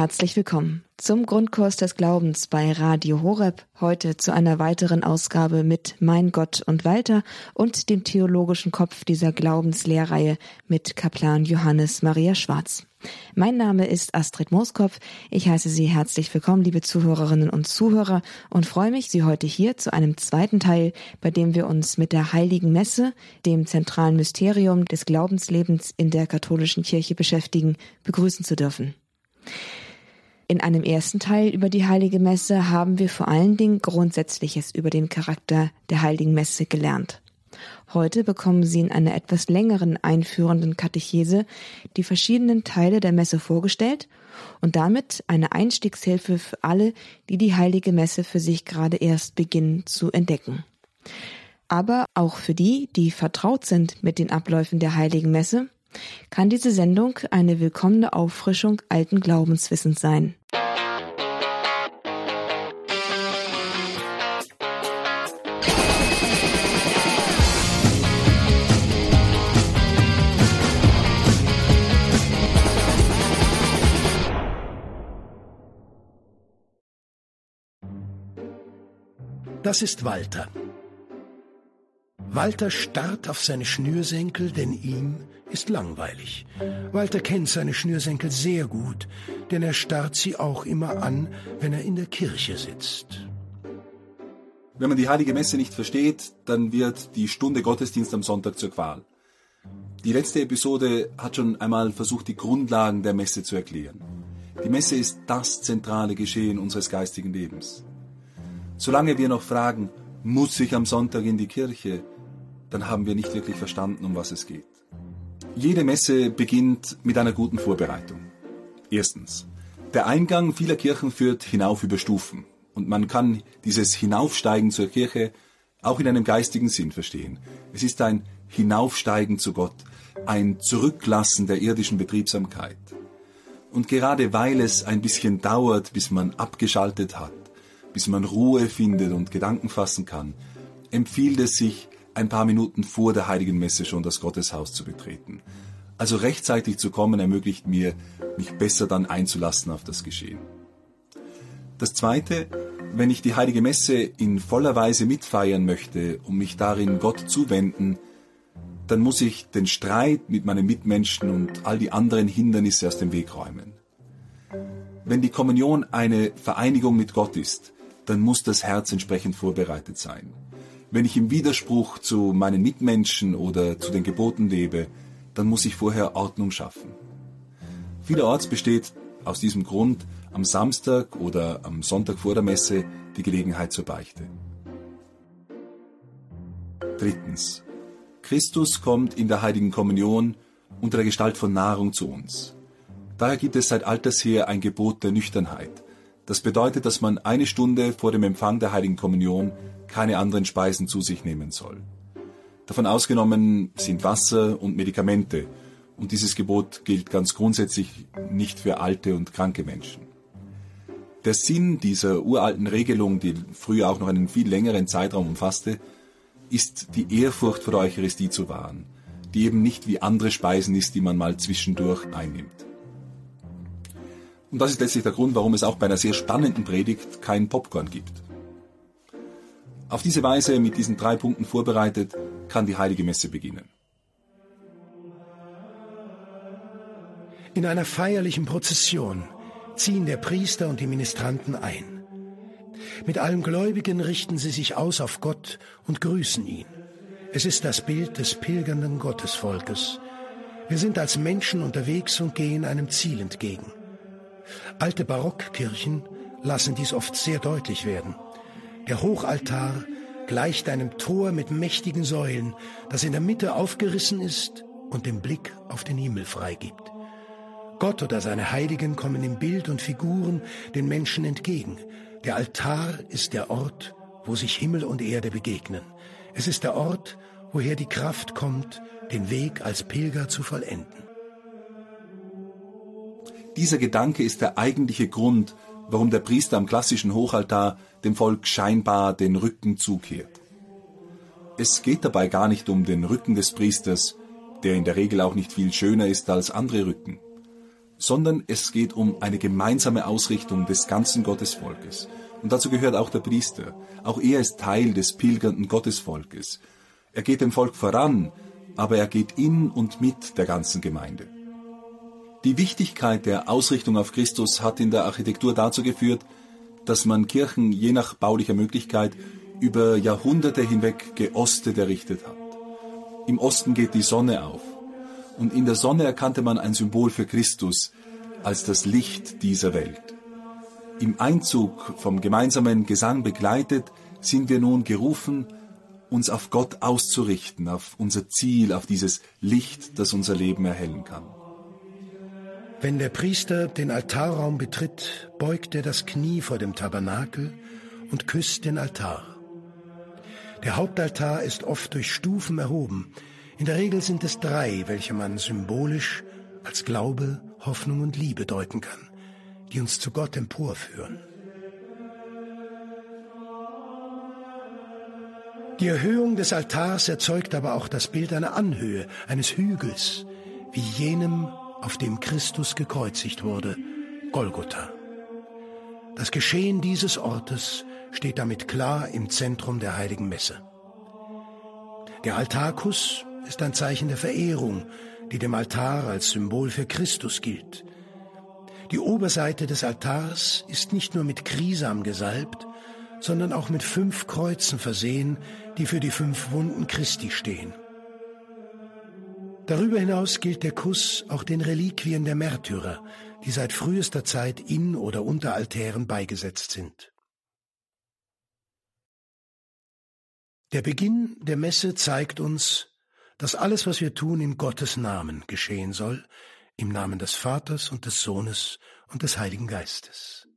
Herzlich willkommen zum Grundkurs des Glaubens bei Radio Horeb. Heute zu einer weiteren Ausgabe mit Mein Gott und Walter und dem theologischen Kopf dieser Glaubenslehrreihe mit Kaplan Johannes Maria Schwarz. Mein Name ist Astrid Mooskopf. Ich heiße Sie herzlich willkommen, liebe Zuhörerinnen und Zuhörer, und freue mich, Sie heute hier zu einem zweiten Teil, bei dem wir uns mit der Heiligen Messe, dem zentralen Mysterium des Glaubenslebens in der katholischen Kirche beschäftigen, begrüßen zu dürfen. In einem ersten Teil über die Heilige Messe haben wir vor allen Dingen Grundsätzliches über den Charakter der Heiligen Messe gelernt. Heute bekommen Sie in einer etwas längeren einführenden Katechese die verschiedenen Teile der Messe vorgestellt und damit eine Einstiegshilfe für alle, die die Heilige Messe für sich gerade erst beginnen zu entdecken. Aber auch für die, die vertraut sind mit den Abläufen der Heiligen Messe, kann diese Sendung eine willkommene Auffrischung alten Glaubenswissens sein. Das ist Walter. Walter starrt auf seine Schnürsenkel, denn ihm ist langweilig. Walter kennt seine Schnürsenkel sehr gut, denn er starrt sie auch immer an, wenn er in der Kirche sitzt. Wenn man die heilige Messe nicht versteht, dann wird die Stunde Gottesdienst am Sonntag zur Qual. Die letzte Episode hat schon einmal versucht, die Grundlagen der Messe zu erklären. Die Messe ist das zentrale Geschehen unseres geistigen Lebens. Solange wir noch fragen, muss ich am Sonntag in die Kirche, dann haben wir nicht wirklich verstanden, um was es geht. Jede Messe beginnt mit einer guten Vorbereitung. Erstens. Der Eingang vieler Kirchen führt hinauf über Stufen. Und man kann dieses Hinaufsteigen zur Kirche auch in einem geistigen Sinn verstehen. Es ist ein Hinaufsteigen zu Gott, ein Zurücklassen der irdischen Betriebsamkeit. Und gerade weil es ein bisschen dauert, bis man abgeschaltet hat, bis man Ruhe findet und Gedanken fassen kann, empfiehlt es sich, ein paar Minuten vor der Heiligen Messe schon das Gotteshaus zu betreten. Also rechtzeitig zu kommen ermöglicht mir, mich besser dann einzulassen auf das Geschehen. Das Zweite, wenn ich die Heilige Messe in voller Weise mitfeiern möchte und mich darin Gott zuwenden, dann muss ich den Streit mit meinen Mitmenschen und all die anderen Hindernisse aus dem Weg räumen. Wenn die Kommunion eine Vereinigung mit Gott ist, dann muss das Herz entsprechend vorbereitet sein. Wenn ich im Widerspruch zu meinen Mitmenschen oder zu den Geboten lebe, dann muss ich vorher Ordnung schaffen. Vielerorts besteht aus diesem Grund am Samstag oder am Sonntag vor der Messe die Gelegenheit zur Beichte. Drittens. Christus kommt in der heiligen Kommunion unter der Gestalt von Nahrung zu uns. Daher gibt es seit alters her ein Gebot der Nüchternheit. Das bedeutet, dass man eine Stunde vor dem Empfang der heiligen Kommunion keine anderen Speisen zu sich nehmen soll. Davon ausgenommen sind Wasser und Medikamente, und dieses Gebot gilt ganz grundsätzlich nicht für alte und kranke Menschen. Der Sinn dieser uralten Regelung, die früher auch noch einen viel längeren Zeitraum umfasste, ist die Ehrfurcht vor der Eucharistie zu wahren, die eben nicht wie andere Speisen ist, die man mal zwischendurch einnimmt. Und das ist letztlich der Grund, warum es auch bei einer sehr spannenden Predigt kein Popcorn gibt. Auf diese Weise, mit diesen drei Punkten vorbereitet, kann die heilige Messe beginnen. In einer feierlichen Prozession ziehen der Priester und die Ministranten ein. Mit allen Gläubigen richten sie sich aus auf Gott und grüßen ihn. Es ist das Bild des pilgernden Gottesvolkes. Wir sind als Menschen unterwegs und gehen einem Ziel entgegen. Alte Barockkirchen lassen dies oft sehr deutlich werden. Der Hochaltar gleicht einem Tor mit mächtigen Säulen, das in der Mitte aufgerissen ist und den Blick auf den Himmel freigibt. Gott oder seine Heiligen kommen in Bild und Figuren den Menschen entgegen. Der Altar ist der Ort, wo sich Himmel und Erde begegnen. Es ist der Ort, woher die Kraft kommt, den Weg als Pilger zu vollenden. Dieser Gedanke ist der eigentliche Grund, warum der Priester am klassischen Hochaltar dem Volk scheinbar den Rücken zukehrt. Es geht dabei gar nicht um den Rücken des Priesters, der in der Regel auch nicht viel schöner ist als andere Rücken, sondern es geht um eine gemeinsame Ausrichtung des ganzen Gottesvolkes. Und dazu gehört auch der Priester. Auch er ist Teil des pilgernden Gottesvolkes. Er geht dem Volk voran, aber er geht in und mit der ganzen Gemeinde. Die Wichtigkeit der Ausrichtung auf Christus hat in der Architektur dazu geführt, dass man Kirchen je nach baulicher Möglichkeit über Jahrhunderte hinweg geostet errichtet hat. Im Osten geht die Sonne auf und in der Sonne erkannte man ein Symbol für Christus als das Licht dieser Welt. Im Einzug vom gemeinsamen Gesang begleitet sind wir nun gerufen, uns auf Gott auszurichten, auf unser Ziel, auf dieses Licht, das unser Leben erhellen kann. Wenn der Priester den Altarraum betritt, beugt er das Knie vor dem Tabernakel und küsst den Altar. Der Hauptaltar ist oft durch Stufen erhoben. In der Regel sind es drei, welche man symbolisch als Glaube, Hoffnung und Liebe deuten kann, die uns zu Gott emporführen. Die Erhöhung des Altars erzeugt aber auch das Bild einer Anhöhe, eines Hügels, wie jenem auf dem Christus gekreuzigt wurde, Golgotha. Das Geschehen dieses Ortes steht damit klar im Zentrum der heiligen Messe. Der Altarkuss ist ein Zeichen der Verehrung, die dem Altar als Symbol für Christus gilt. Die Oberseite des Altars ist nicht nur mit Krisam gesalbt, sondern auch mit fünf Kreuzen versehen, die für die fünf Wunden Christi stehen. Darüber hinaus gilt der Kuss auch den Reliquien der Märtyrer, die seit frühester Zeit in oder unter Altären beigesetzt sind. Der Beginn der Messe zeigt uns, dass alles, was wir tun, in Gottes Namen geschehen soll, im Namen des Vaters und des Sohnes und des Heiligen Geistes.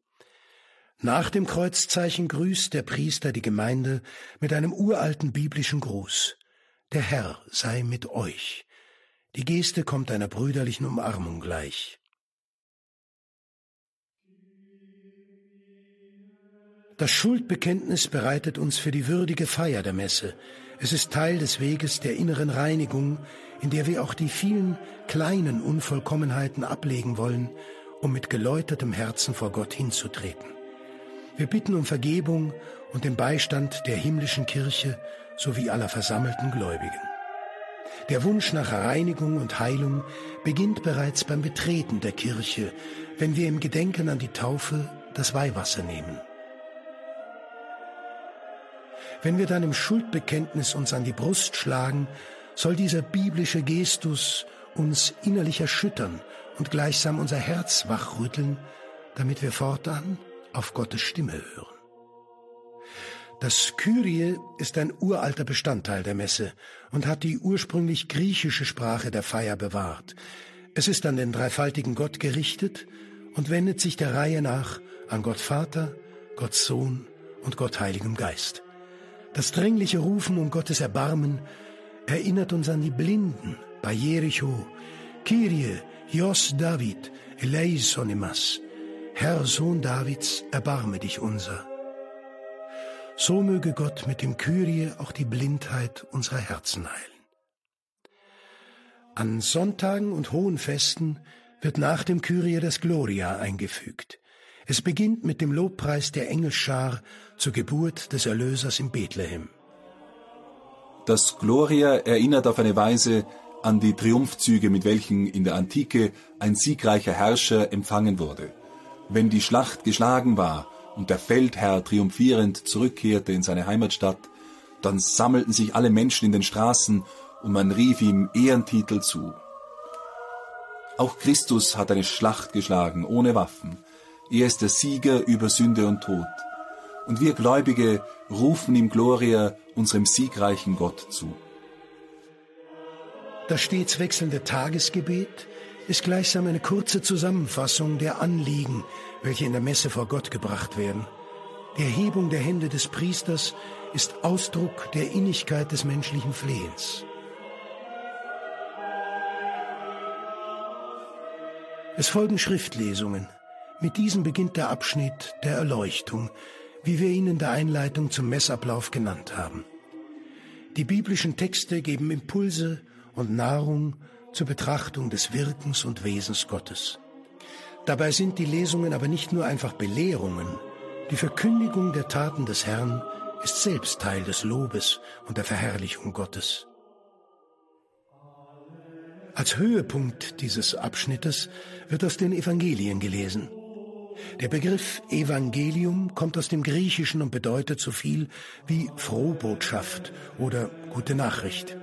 Nach dem Kreuzzeichen grüßt der Priester die Gemeinde mit einem uralten biblischen Gruß. Der Herr sei mit euch. Die Geste kommt einer brüderlichen Umarmung gleich. Das Schuldbekenntnis bereitet uns für die würdige Feier der Messe. Es ist Teil des Weges der inneren Reinigung, in der wir auch die vielen kleinen Unvollkommenheiten ablegen wollen, um mit geläutertem Herzen vor Gott hinzutreten. Wir bitten um Vergebung und den Beistand der himmlischen Kirche sowie aller versammelten Gläubigen. Der Wunsch nach Reinigung und Heilung beginnt bereits beim Betreten der Kirche, wenn wir im Gedenken an die Taufe das Weihwasser nehmen. Wenn wir dann im Schuldbekenntnis uns an die Brust schlagen, soll dieser biblische Gestus uns innerlich erschüttern und gleichsam unser Herz wachrütteln, damit wir fortan auf Gottes Stimme hören. Das Kyrie ist ein uralter Bestandteil der Messe und hat die ursprünglich griechische Sprache der Feier bewahrt. Es ist an den dreifaltigen Gott gerichtet und wendet sich der Reihe nach an Gott Vater, Gott Sohn und Gott Heiligem Geist. Das drängliche Rufen um Gottes Erbarmen erinnert uns an die Blinden bei Jericho. Kyrie, Jos David, eleisonimas. Herr Sohn Davids, erbarme dich unser. So möge Gott mit dem Kyrie auch die Blindheit unserer Herzen heilen. An Sonntagen und hohen Festen wird nach dem Kyrie das Gloria eingefügt. Es beginnt mit dem Lobpreis der Engelschar zur Geburt des Erlösers in Bethlehem. Das Gloria erinnert auf eine Weise an die Triumphzüge, mit welchen in der Antike ein siegreicher Herrscher empfangen wurde. Wenn die Schlacht geschlagen war und der Feldherr triumphierend zurückkehrte in seine Heimatstadt, dann sammelten sich alle Menschen in den Straßen und man rief ihm Ehrentitel zu. Auch Christus hat eine Schlacht geschlagen, ohne Waffen. Er ist der Sieger über Sünde und Tod. Und wir Gläubige rufen ihm Gloria, unserem siegreichen Gott, zu. Das stets wechselnde Tagesgebet ist gleichsam eine kurze Zusammenfassung der Anliegen, welche in der Messe vor Gott gebracht werden. Die Erhebung der Hände des Priesters ist Ausdruck der Innigkeit des menschlichen Flehens. Es folgen Schriftlesungen. Mit diesen beginnt der Abschnitt der Erleuchtung, wie wir ihn in der Einleitung zum Messablauf genannt haben. Die biblischen Texte geben Impulse und Nahrung zur Betrachtung des Wirkens und Wesens Gottes. Dabei sind die Lesungen aber nicht nur einfach Belehrungen. Die Verkündigung der Taten des Herrn ist selbst Teil des Lobes und der Verherrlichung Gottes. Als Höhepunkt dieses Abschnittes wird aus den Evangelien gelesen. Der Begriff Evangelium kommt aus dem Griechischen und bedeutet so viel wie Frohbotschaft oder gute Nachricht.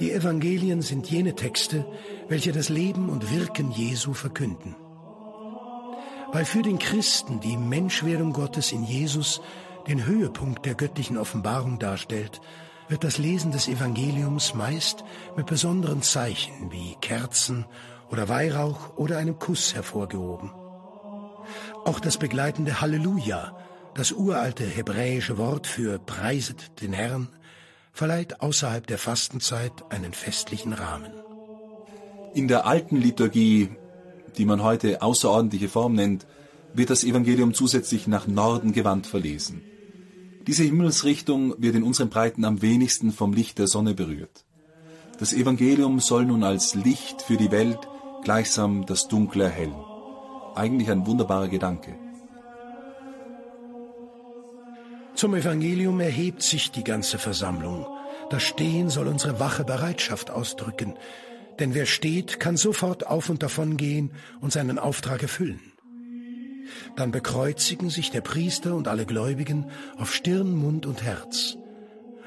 Die Evangelien sind jene Texte, welche das Leben und Wirken Jesu verkünden. Weil für den Christen die Menschwerdung Gottes in Jesus den Höhepunkt der göttlichen Offenbarung darstellt, wird das Lesen des Evangeliums meist mit besonderen Zeichen wie Kerzen oder Weihrauch oder einem Kuss hervorgehoben. Auch das begleitende Halleluja, das uralte hebräische Wort für Preiset den Herrn, verleiht außerhalb der Fastenzeit einen festlichen Rahmen. In der alten Liturgie, die man heute außerordentliche Form nennt, wird das Evangelium zusätzlich nach Norden gewandt verlesen. Diese Himmelsrichtung wird in unseren Breiten am wenigsten vom Licht der Sonne berührt. Das Evangelium soll nun als Licht für die Welt gleichsam das Dunkle erhellen. Eigentlich ein wunderbarer Gedanke. Zum Evangelium erhebt sich die ganze Versammlung. Das Stehen soll unsere wache Bereitschaft ausdrücken, denn wer steht, kann sofort auf und davon gehen und seinen Auftrag erfüllen. Dann bekreuzigen sich der Priester und alle Gläubigen auf Stirn, Mund und Herz.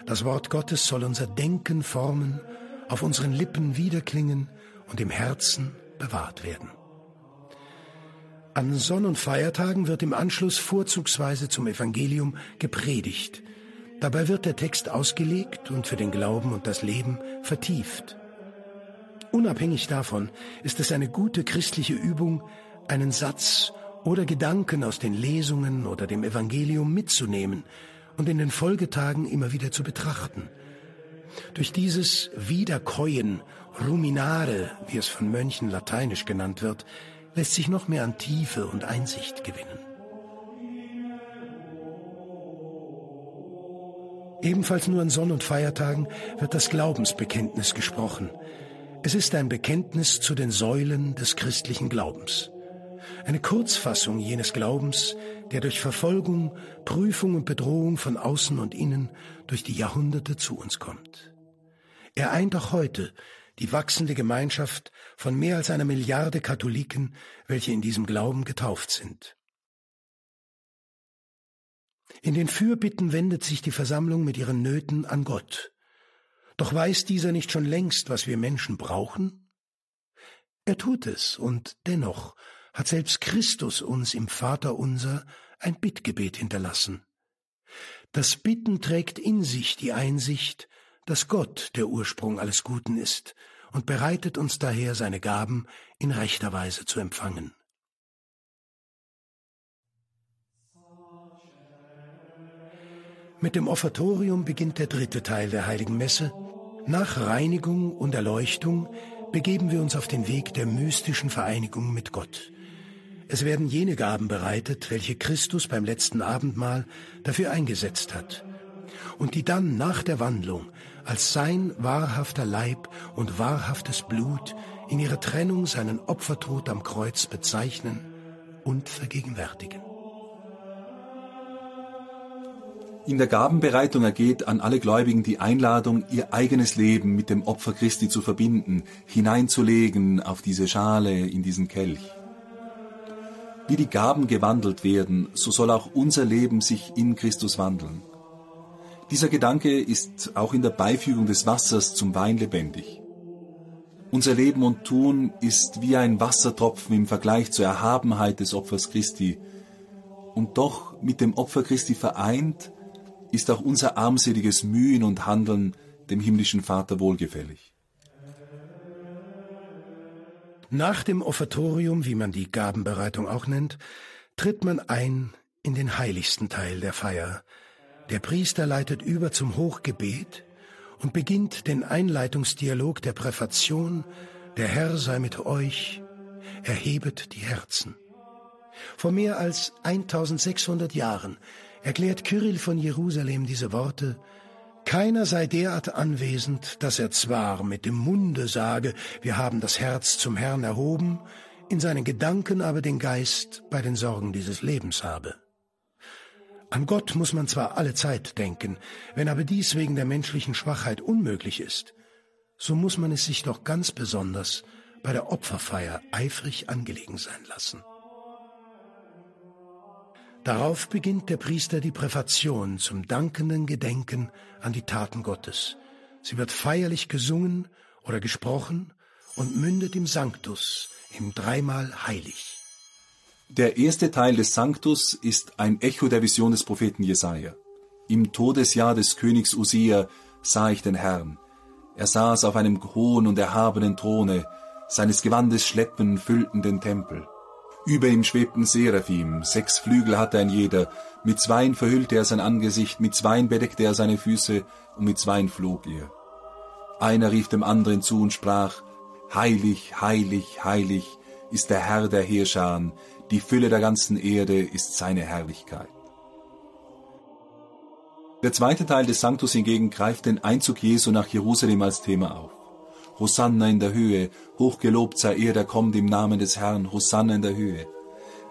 Das Wort Gottes soll unser Denken formen, auf unseren Lippen wiederklingen und im Herzen bewahrt werden. An Sonn- und Feiertagen wird im Anschluss vorzugsweise zum Evangelium gepredigt. Dabei wird der Text ausgelegt und für den Glauben und das Leben vertieft. Unabhängig davon ist es eine gute christliche Übung, einen Satz oder Gedanken aus den Lesungen oder dem Evangelium mitzunehmen und in den Folgetagen immer wieder zu betrachten. Durch dieses Wiederkäuen, Ruminare, wie es von Mönchen lateinisch genannt wird, lässt sich noch mehr an Tiefe und Einsicht gewinnen. Ebenfalls nur an Sonn- und Feiertagen wird das Glaubensbekenntnis gesprochen. Es ist ein Bekenntnis zu den Säulen des christlichen Glaubens eine Kurzfassung jenes Glaubens, der durch Verfolgung, Prüfung und Bedrohung von außen und innen durch die Jahrhunderte zu uns kommt. Er eint auch heute die wachsende Gemeinschaft von mehr als einer Milliarde Katholiken, welche in diesem Glauben getauft sind. In den Fürbitten wendet sich die Versammlung mit ihren Nöten an Gott. Doch weiß dieser nicht schon längst, was wir Menschen brauchen? Er tut es, und dennoch hat selbst Christus uns im Vater unser ein Bittgebet hinterlassen. Das Bitten trägt in sich die Einsicht, dass Gott der Ursprung alles Guten ist und bereitet uns daher seine Gaben in rechter Weise zu empfangen. Mit dem Offertorium beginnt der dritte Teil der heiligen Messe. Nach Reinigung und Erleuchtung begeben wir uns auf den Weg der mystischen Vereinigung mit Gott. Es werden jene Gaben bereitet, welche Christus beim letzten Abendmahl dafür eingesetzt hat und die dann nach der Wandlung als sein wahrhafter Leib und wahrhaftes Blut in ihrer Trennung seinen Opfertod am Kreuz bezeichnen und vergegenwärtigen. In der Gabenbereitung ergeht an alle Gläubigen die Einladung, ihr eigenes Leben mit dem Opfer Christi zu verbinden, hineinzulegen auf diese Schale, in diesen Kelch. Wie die Gaben gewandelt werden, so soll auch unser Leben sich in Christus wandeln. Dieser Gedanke ist auch in der Beifügung des Wassers zum Wein lebendig. Unser Leben und Tun ist wie ein Wassertropfen im Vergleich zur Erhabenheit des Opfers Christi. Und doch mit dem Opfer Christi vereint, ist auch unser armseliges Mühen und Handeln dem himmlischen Vater wohlgefällig. Nach dem Offertorium, wie man die Gabenbereitung auch nennt, tritt man ein in den heiligsten Teil der Feier. Der Priester leitet über zum Hochgebet und beginnt den Einleitungsdialog der Präfation Der Herr sei mit euch, erhebet die Herzen. Vor mehr als 1600 Jahren erklärt Kyrill von Jerusalem diese Worte keiner sei derart anwesend, dass er zwar mit dem Munde sage, wir haben das Herz zum Herrn erhoben, in seinen Gedanken aber den Geist bei den Sorgen dieses Lebens habe. An Gott muss man zwar alle Zeit denken, wenn aber dies wegen der menschlichen Schwachheit unmöglich ist, so muss man es sich doch ganz besonders bei der Opferfeier eifrig angelegen sein lassen. Darauf beginnt der Priester die Präfation zum dankenden Gedenken an die Taten Gottes. Sie wird feierlich gesungen oder gesprochen und mündet im Sanctus, im dreimal heilig. Der erste Teil des Sanctus ist ein Echo der Vision des Propheten Jesaja. Im Todesjahr des Königs Usia sah ich den Herrn. Er saß auf einem hohen und erhabenen Throne, seines Gewandes Schleppen füllten den Tempel. Über ihm schwebten Seraphim, sechs Flügel hatte ein jeder, mit zweien verhüllte er sein Angesicht, mit zweien bedeckte er seine Füße, und mit zweien flog er. Einer rief dem anderen zu und sprach, Heilig, heilig, heilig ist der Herr der Heerscharen, die Fülle der ganzen Erde ist seine Herrlichkeit. Der zweite Teil des Sanctus hingegen greift den Einzug Jesu nach Jerusalem als Thema auf. Hosanna in der Höhe, hochgelobt sei er, der kommt im Namen des Herrn, Hosanna in der Höhe.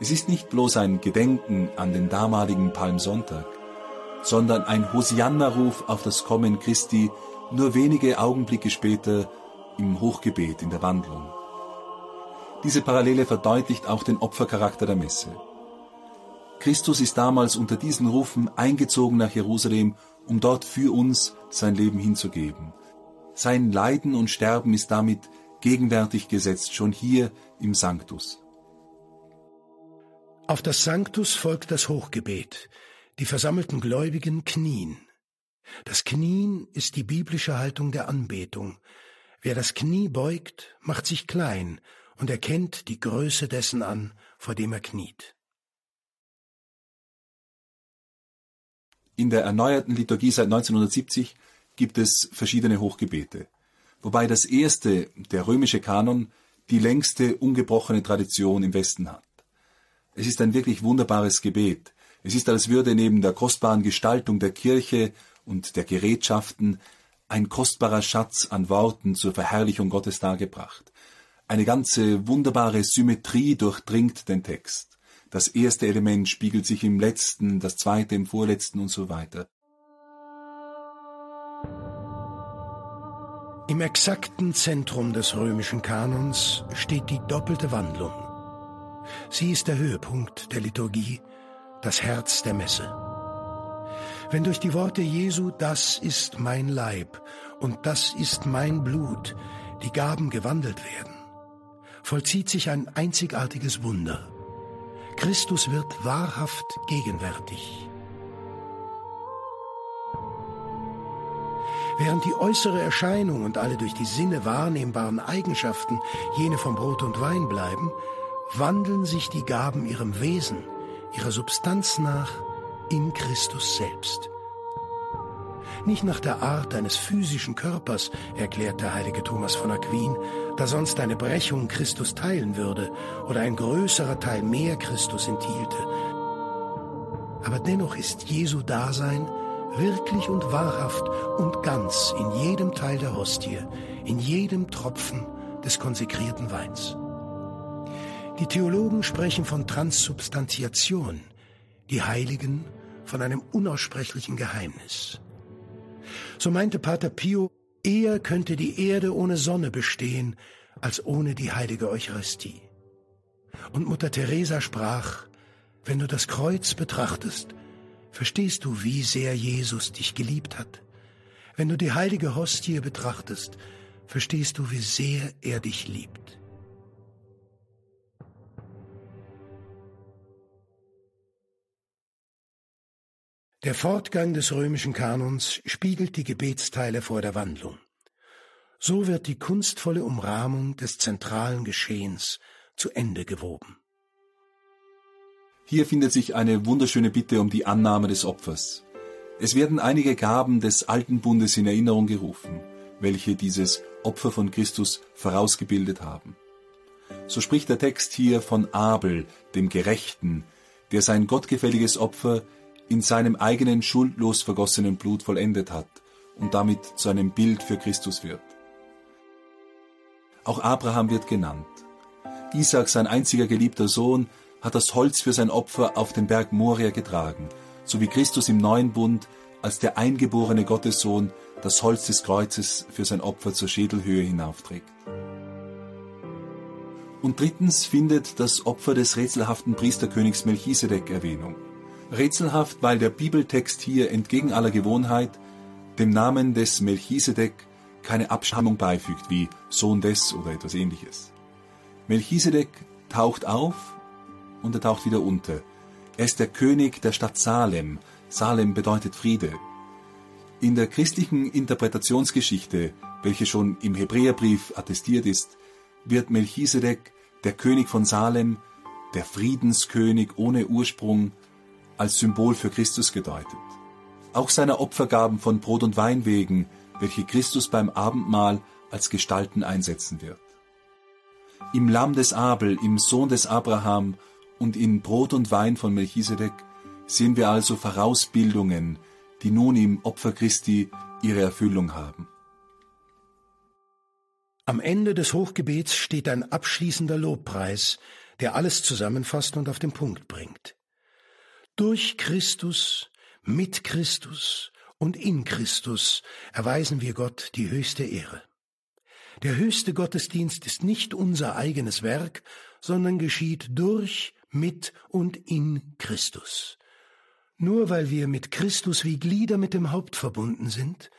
Es ist nicht bloß ein Gedenken an den damaligen Palmsonntag, sondern ein Hosianna-Ruf auf das Kommen Christi nur wenige Augenblicke später im Hochgebet in der Wandlung. Diese Parallele verdeutlicht auch den Opfercharakter der Messe. Christus ist damals unter diesen Rufen eingezogen nach Jerusalem, um dort für uns sein Leben hinzugeben. Sein Leiden und Sterben ist damit gegenwärtig gesetzt, schon hier im Sanctus. Auf das Sanctus folgt das Hochgebet. Die versammelten Gläubigen knien. Das Knien ist die biblische Haltung der Anbetung. Wer das Knie beugt, macht sich klein und erkennt die Größe dessen an, vor dem er kniet. In der erneuerten Liturgie seit 1970 gibt es verschiedene Hochgebete, wobei das erste, der römische Kanon, die längste ungebrochene Tradition im Westen hat. Es ist ein wirklich wunderbares Gebet. Es ist, als würde neben der kostbaren Gestaltung der Kirche und der Gerätschaften ein kostbarer Schatz an Worten zur Verherrlichung Gottes dargebracht. Eine ganze wunderbare Symmetrie durchdringt den Text. Das erste Element spiegelt sich im letzten, das zweite im vorletzten und so weiter. Im exakten Zentrum des römischen Kanons steht die doppelte Wandlung. Sie ist der Höhepunkt der Liturgie, das Herz der Messe. Wenn durch die Worte Jesu, das ist mein Leib und das ist mein Blut, die Gaben gewandelt werden, vollzieht sich ein einzigartiges Wunder. Christus wird wahrhaft gegenwärtig. Während die äußere Erscheinung und alle durch die Sinne wahrnehmbaren Eigenschaften jene vom Brot und Wein bleiben, wandeln sich die Gaben ihrem Wesen, ihrer Substanz nach in Christus selbst. Nicht nach der Art eines physischen Körpers, erklärt der heilige Thomas von Aquin, da sonst eine Brechung Christus teilen würde oder ein größerer Teil mehr Christus enthielte. Aber dennoch ist Jesu Dasein wirklich und wahrhaft und ganz in jedem Teil der Hostie, in jedem Tropfen des konsekrierten Weins. Die Theologen sprechen von Transsubstantiation, die Heiligen von einem unaussprechlichen Geheimnis. So meinte Pater Pio, eher könnte die Erde ohne Sonne bestehen, als ohne die heilige Eucharistie. Und Mutter Teresa sprach, wenn du das Kreuz betrachtest, verstehst du, wie sehr Jesus dich geliebt hat. Wenn du die heilige Hostie betrachtest, verstehst du, wie sehr er dich liebt. Der Fortgang des römischen Kanons spiegelt die Gebetsteile vor der Wandlung. So wird die kunstvolle Umrahmung des zentralen Geschehens zu Ende gewoben. Hier findet sich eine wunderschöne Bitte um die Annahme des Opfers. Es werden einige Gaben des alten Bundes in Erinnerung gerufen, welche dieses Opfer von Christus vorausgebildet haben. So spricht der Text hier von Abel, dem Gerechten, der sein gottgefälliges Opfer in seinem eigenen schuldlos vergossenen Blut vollendet hat und damit zu einem Bild für Christus wird. Auch Abraham wird genannt. Isaac, sein einziger geliebter Sohn, hat das Holz für sein Opfer auf den Berg Moria getragen, so wie Christus im neuen Bund als der eingeborene Gottessohn das Holz des Kreuzes für sein Opfer zur Schädelhöhe hinaufträgt. Und drittens findet das Opfer des rätselhaften Priesterkönigs Melchisedek Erwähnung. Rätselhaft, weil der Bibeltext hier entgegen aller Gewohnheit dem Namen des Melchisedek keine Abstammung beifügt, wie Sohn des oder etwas ähnliches. Melchisedek taucht auf und er taucht wieder unter. Er ist der König der Stadt Salem. Salem bedeutet Friede. In der christlichen Interpretationsgeschichte, welche schon im Hebräerbrief attestiert ist, wird Melchisedek, der König von Salem, der Friedenskönig ohne Ursprung, als Symbol für Christus gedeutet. Auch seiner Opfergaben von Brot und Wein wegen, welche Christus beim Abendmahl als Gestalten einsetzen wird. Im Lamm des Abel, im Sohn des Abraham und in Brot und Wein von Melchisedek sehen wir also Vorausbildungen, die nun im Opfer Christi ihre Erfüllung haben. Am Ende des Hochgebets steht ein abschließender Lobpreis, der alles zusammenfasst und auf den Punkt bringt. Durch Christus, mit Christus und in Christus erweisen wir Gott die höchste Ehre. Der höchste Gottesdienst ist nicht unser eigenes Werk, sondern geschieht durch, mit und in Christus. Nur weil wir mit Christus wie Glieder mit dem Haupt verbunden sind,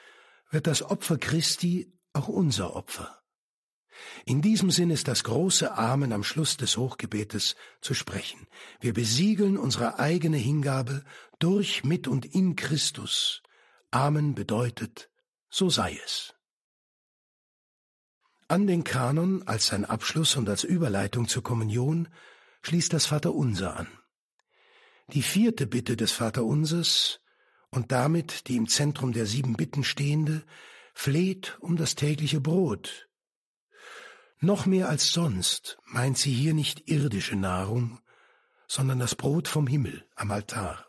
wird das Opfer Christi auch unser Opfer. In diesem Sinn ist das große Amen am Schluss des Hochgebetes zu sprechen. Wir besiegeln unsere eigene Hingabe durch, mit und in Christus. Amen bedeutet, so sei es. An den Kanon als sein Abschluss und als Überleitung zur Kommunion schließt das Vaterunser an. Die vierte Bitte des Vaterunsers und damit die im Zentrum der sieben Bitten stehende fleht um das tägliche Brot, noch mehr als sonst meint sie hier nicht irdische Nahrung, sondern das Brot vom Himmel am Altar.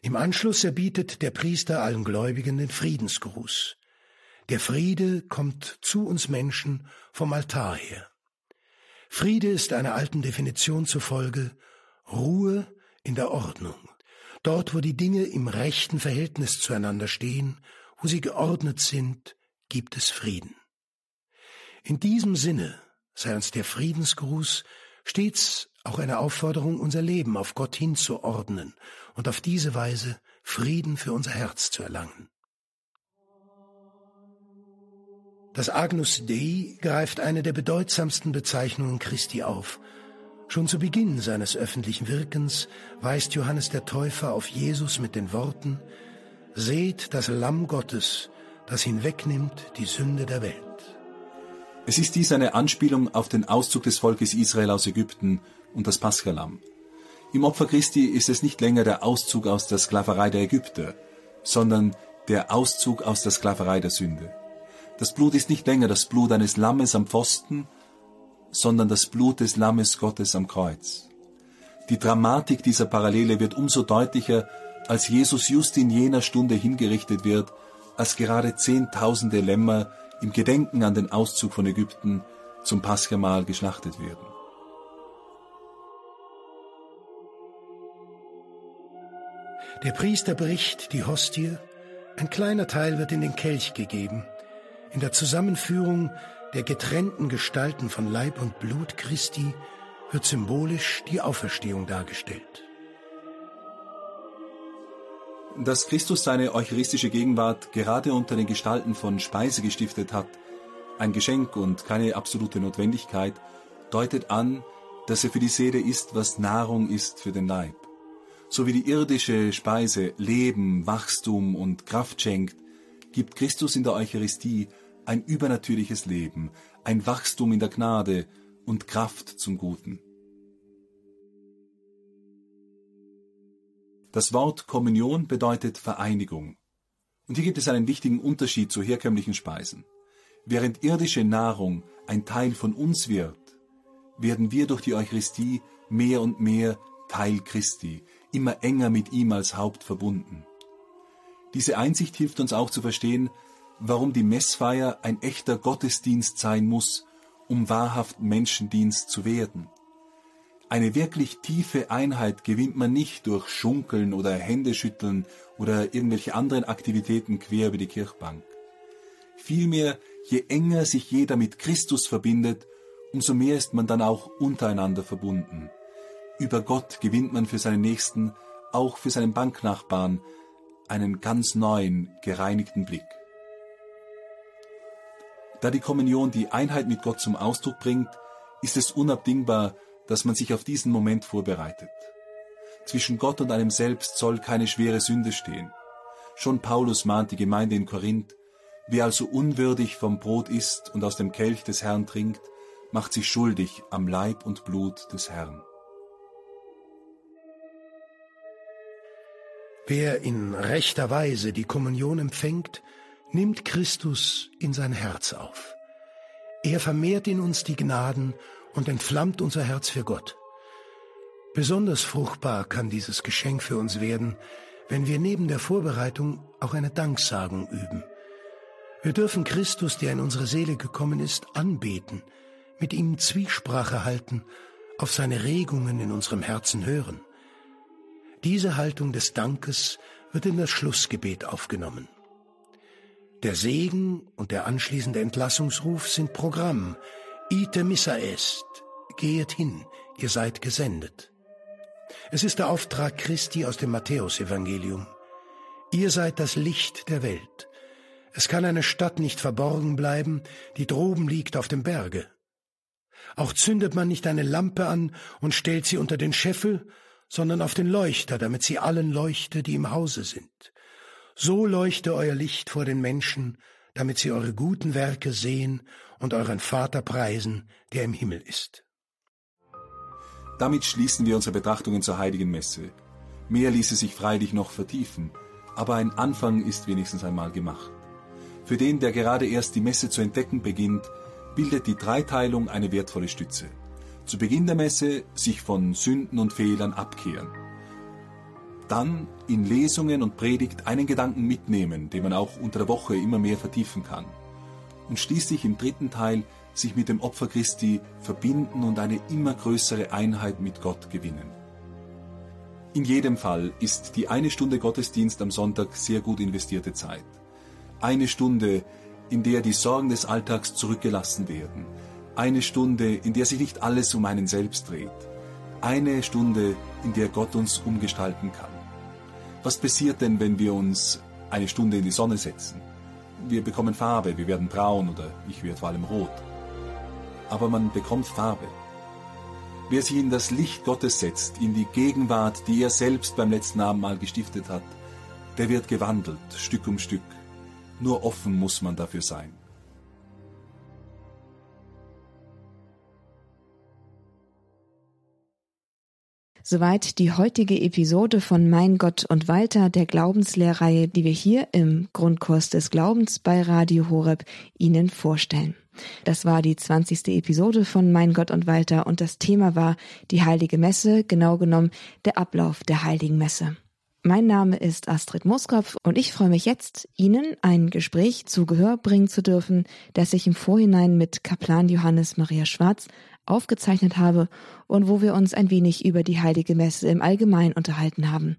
Im Anschluss erbietet der Priester allen Gläubigen den Friedensgruß. Der Friede kommt zu uns Menschen vom Altar her. Friede ist einer alten Definition zufolge Ruhe in der Ordnung. Dort, wo die Dinge im rechten Verhältnis zueinander stehen, wo sie geordnet sind, gibt es Frieden. In diesem Sinne sei uns der Friedensgruß stets auch eine Aufforderung, unser Leben auf Gott hinzuordnen und auf diese Weise Frieden für unser Herz zu erlangen. Das Agnus Dei greift eine der bedeutsamsten Bezeichnungen Christi auf. Schon zu Beginn seines öffentlichen Wirkens weist Johannes der Täufer auf Jesus mit den Worten Seht das Lamm Gottes, das hinwegnimmt die Sünde der Welt. Es ist dies eine Anspielung auf den Auszug des Volkes Israel aus Ägypten und das Paschalamm. Im Opfer Christi ist es nicht länger der Auszug aus der Sklaverei der Ägypter, sondern der Auszug aus der Sklaverei der Sünde. Das Blut ist nicht länger das Blut eines Lammes am Pfosten, sondern das Blut des Lammes Gottes am Kreuz. Die Dramatik dieser Parallele wird umso deutlicher, als Jesus just in jener Stunde hingerichtet wird, als gerade Zehntausende Lämmer im Gedenken an den Auszug von Ägypten zum Paschamahl geschlachtet werden. Der Priester bricht die Hostie, ein kleiner Teil wird in den Kelch gegeben. In der Zusammenführung der getrennten Gestalten von Leib und Blut Christi wird symbolisch die Auferstehung dargestellt. Dass Christus seine eucharistische Gegenwart gerade unter den Gestalten von Speise gestiftet hat, ein Geschenk und keine absolute Notwendigkeit, deutet an, dass er für die Seele ist, was Nahrung ist für den Leib. So wie die irdische Speise Leben, Wachstum und Kraft schenkt, gibt Christus in der Eucharistie ein übernatürliches Leben, ein Wachstum in der Gnade und Kraft zum Guten. Das Wort Kommunion bedeutet Vereinigung. Und hier gibt es einen wichtigen Unterschied zu herkömmlichen Speisen. Während irdische Nahrung ein Teil von uns wird, werden wir durch die Eucharistie mehr und mehr Teil Christi, immer enger mit ihm als Haupt verbunden. Diese Einsicht hilft uns auch zu verstehen, warum die Messfeier ein echter Gottesdienst sein muss um wahrhaft Menschendienst zu werden. Eine wirklich tiefe Einheit gewinnt man nicht durch Schunkeln oder Händeschütteln oder irgendwelche anderen Aktivitäten quer über die Kirchbank. Vielmehr, je enger sich jeder mit Christus verbindet, umso mehr ist man dann auch untereinander verbunden. Über Gott gewinnt man für seinen Nächsten, auch für seinen Banknachbarn, einen ganz neuen, gereinigten Blick. Da die Kommunion die Einheit mit Gott zum Ausdruck bringt, ist es unabdingbar, dass man sich auf diesen Moment vorbereitet. Zwischen Gott und einem selbst soll keine schwere Sünde stehen. Schon Paulus mahnt die Gemeinde in Korinth, wer also unwürdig vom Brot isst und aus dem Kelch des Herrn trinkt, macht sich schuldig am Leib und Blut des Herrn. Wer in rechter Weise die Kommunion empfängt, nimmt Christus in sein Herz auf. Er vermehrt in uns die Gnaden und entflammt unser Herz für Gott. Besonders fruchtbar kann dieses Geschenk für uns werden, wenn wir neben der Vorbereitung auch eine Danksagung üben. Wir dürfen Christus, der in unsere Seele gekommen ist, anbeten, mit ihm Zwiesprache halten, auf seine Regungen in unserem Herzen hören. Diese Haltung des Dankes wird in das Schlussgebet aufgenommen. Der Segen und der anschließende Entlassungsruf sind Programm. Ite missa est. Gehet hin, ihr seid gesendet. Es ist der Auftrag Christi aus dem Matthäusevangelium. Ihr seid das Licht der Welt. Es kann eine Stadt nicht verborgen bleiben, die droben liegt auf dem Berge. Auch zündet man nicht eine Lampe an und stellt sie unter den Scheffel, sondern auf den Leuchter, damit sie allen leuchte, die im Hause sind. So leuchte euer Licht vor den Menschen, damit sie eure guten Werke sehen und euren Vater preisen, der im Himmel ist. Damit schließen wir unsere Betrachtungen zur heiligen Messe. Mehr ließe sich freilich noch vertiefen, aber ein Anfang ist wenigstens einmal gemacht. Für den, der gerade erst die Messe zu entdecken beginnt, bildet die Dreiteilung eine wertvolle Stütze. Zu Beginn der Messe sich von Sünden und Fehlern abkehren. Dann in Lesungen und Predigt einen Gedanken mitnehmen, den man auch unter der Woche immer mehr vertiefen kann. Und schließlich im dritten Teil sich mit dem Opfer Christi verbinden und eine immer größere Einheit mit Gott gewinnen. In jedem Fall ist die eine Stunde Gottesdienst am Sonntag sehr gut investierte Zeit. Eine Stunde, in der die Sorgen des Alltags zurückgelassen werden, eine Stunde, in der sich nicht alles um einen selbst dreht. Eine Stunde, in der Gott uns umgestalten kann. Was passiert denn, wenn wir uns eine Stunde in die Sonne setzen? Wir bekommen Farbe, wir werden braun oder ich werde vor allem rot. Aber man bekommt Farbe. Wer sich in das Licht Gottes setzt, in die Gegenwart, die er selbst beim letzten Abendmahl gestiftet hat, der wird gewandelt, Stück um Stück. Nur offen muss man dafür sein. Soweit die heutige Episode von Mein Gott und Walter, der Glaubenslehrreihe, die wir hier im Grundkurs des Glaubens bei Radio Horeb Ihnen vorstellen. Das war die 20. Episode von Mein Gott und Walter und das Thema war die Heilige Messe, genau genommen der Ablauf der Heiligen Messe. Mein Name ist Astrid Moskopf und ich freue mich jetzt, Ihnen ein Gespräch zu Gehör bringen zu dürfen, das ich im Vorhinein mit Kaplan Johannes Maria Schwarz aufgezeichnet habe und wo wir uns ein wenig über die Heilige Messe im Allgemeinen unterhalten haben.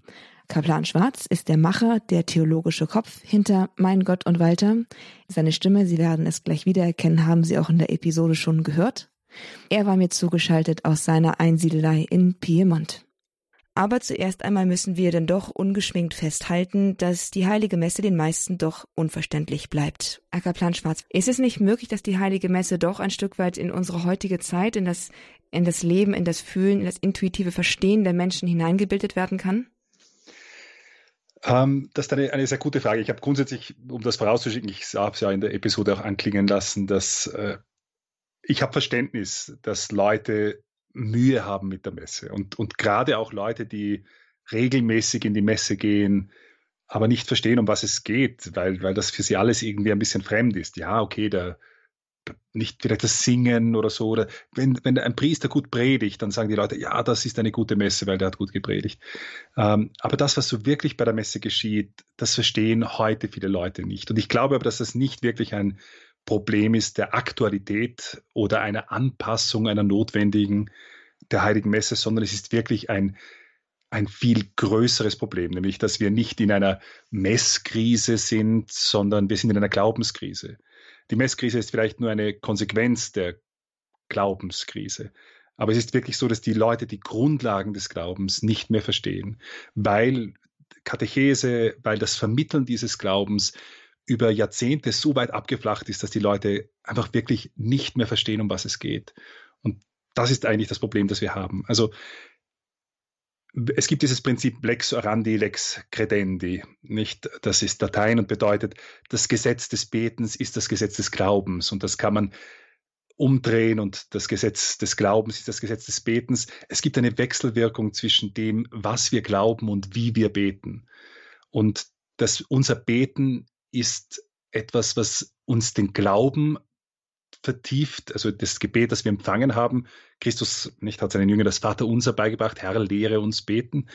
Kaplan Schwarz ist der Macher, der theologische Kopf hinter Mein Gott und Walter. Seine Stimme, Sie werden es gleich wiedererkennen, haben Sie auch in der Episode schon gehört. Er war mir zugeschaltet aus seiner Einsiedelei in Piemont. Aber zuerst einmal müssen wir denn doch ungeschminkt festhalten, dass die Heilige Messe den meisten doch unverständlich bleibt. Ackerplan Schwarz, ist es nicht möglich, dass die Heilige Messe doch ein Stück weit in unsere heutige Zeit, in das, in das Leben, in das Fühlen, in das intuitive Verstehen der Menschen hineingebildet werden kann? Ähm, das ist eine, eine, sehr gute Frage. Ich habe grundsätzlich, um das vorauszuschicken, ich habe es ja in der Episode auch anklingen lassen, dass äh, ich habe Verständnis, dass Leute Mühe haben mit der Messe. Und, und gerade auch Leute, die regelmäßig in die Messe gehen, aber nicht verstehen, um was es geht, weil, weil das für sie alles irgendwie ein bisschen fremd ist. Ja, okay, der, nicht vielleicht das Singen oder so. Oder wenn, wenn ein Priester gut predigt, dann sagen die Leute, ja, das ist eine gute Messe, weil der hat gut gepredigt. Ähm, aber das, was so wirklich bei der Messe geschieht, das verstehen heute viele Leute nicht. Und ich glaube aber, dass das nicht wirklich ein Problem ist der Aktualität oder einer Anpassung einer notwendigen der Heiligen Messe, sondern es ist wirklich ein, ein viel größeres Problem, nämlich dass wir nicht in einer Messkrise sind, sondern wir sind in einer Glaubenskrise. Die Messkrise ist vielleicht nur eine Konsequenz der Glaubenskrise. Aber es ist wirklich so, dass die Leute die Grundlagen des Glaubens nicht mehr verstehen, weil Katechese, weil das Vermitteln dieses Glaubens über Jahrzehnte so weit abgeflacht ist, dass die Leute einfach wirklich nicht mehr verstehen, um was es geht. Und das ist eigentlich das Problem, das wir haben. Also es gibt dieses Prinzip lex orandi, lex credendi, nicht? Das ist Latein und bedeutet, das Gesetz des Betens ist das Gesetz des Glaubens und das kann man umdrehen und das Gesetz des Glaubens ist das Gesetz des Betens. Es gibt eine Wechselwirkung zwischen dem, was wir glauben und wie wir beten. Und das, unser Beten ist etwas, was uns den Glauben vertieft, also das Gebet, das wir empfangen haben. Christus nicht hat seinen Jüngern das Vaterunser beigebracht, Herr, lehre uns beten.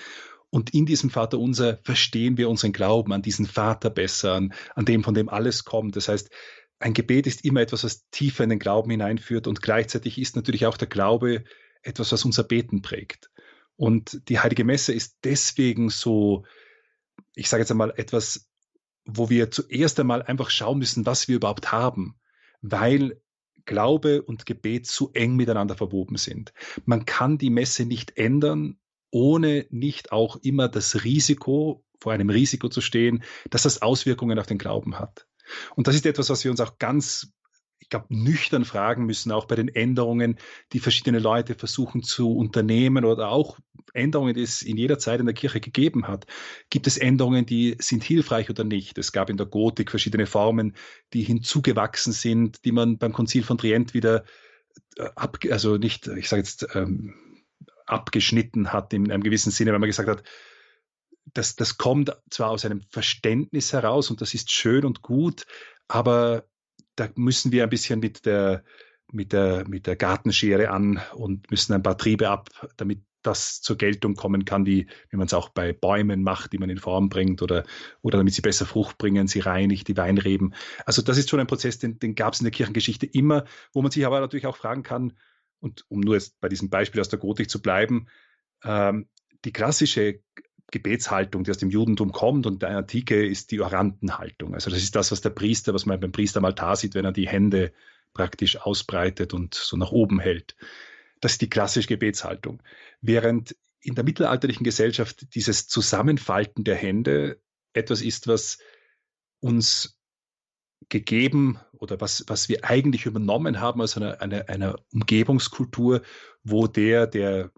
Und in diesem Vaterunser verstehen wir unseren Glauben an diesen Vater besser, an, an dem, von dem alles kommt. Das heißt, ein Gebet ist immer etwas, was tiefer in den Glauben hineinführt und gleichzeitig ist natürlich auch der Glaube etwas, was unser Beten prägt. Und die Heilige Messe ist deswegen so, ich sage jetzt einmal, etwas, wo wir zuerst einmal einfach schauen müssen, was wir überhaupt haben, weil Glaube und Gebet zu eng miteinander verwoben sind. Man kann die Messe nicht ändern, ohne nicht auch immer das Risiko, vor einem Risiko zu stehen, dass das Auswirkungen auf den Glauben hat. Und das ist etwas, was wir uns auch ganz, ich glaube, nüchtern fragen müssen, auch bei den Änderungen, die verschiedene Leute versuchen zu unternehmen oder auch Änderungen, die es in jeder Zeit in der Kirche gegeben hat. Gibt es Änderungen, die sind hilfreich oder nicht? Es gab in der Gotik verschiedene Formen, die hinzugewachsen sind, die man beim Konzil von Trient wieder äh, ab, also nicht, ich sage jetzt, ähm, abgeschnitten hat in einem gewissen Sinne, weil man gesagt hat, das, das kommt zwar aus einem Verständnis heraus und das ist schön und gut, aber da müssen wir ein bisschen mit der, mit der, mit der Gartenschere an und müssen ein paar Triebe ab, damit das zur Geltung kommen kann, wie, wie man es auch bei Bäumen macht, die man in Form bringt oder, oder damit sie besser Frucht bringen, sie reinigt, die Weinreben. Also das ist schon ein Prozess, den, den gab es in der Kirchengeschichte immer, wo man sich aber natürlich auch fragen kann, und um nur jetzt bei diesem Beispiel aus der Gotik zu bleiben, ähm, die klassische Gebetshaltung, die aus dem Judentum kommt und der Antike ist die Orantenhaltung. Also das ist das, was der Priester, was man beim Priester am Altar sieht, wenn er die Hände praktisch ausbreitet und so nach oben hält. Das ist die klassische Gebetshaltung. Während in der mittelalterlichen Gesellschaft dieses Zusammenfalten der Hände etwas ist, was uns gegeben oder was, was wir eigentlich übernommen haben aus einer, einer, einer Umgebungskultur, wo der, der,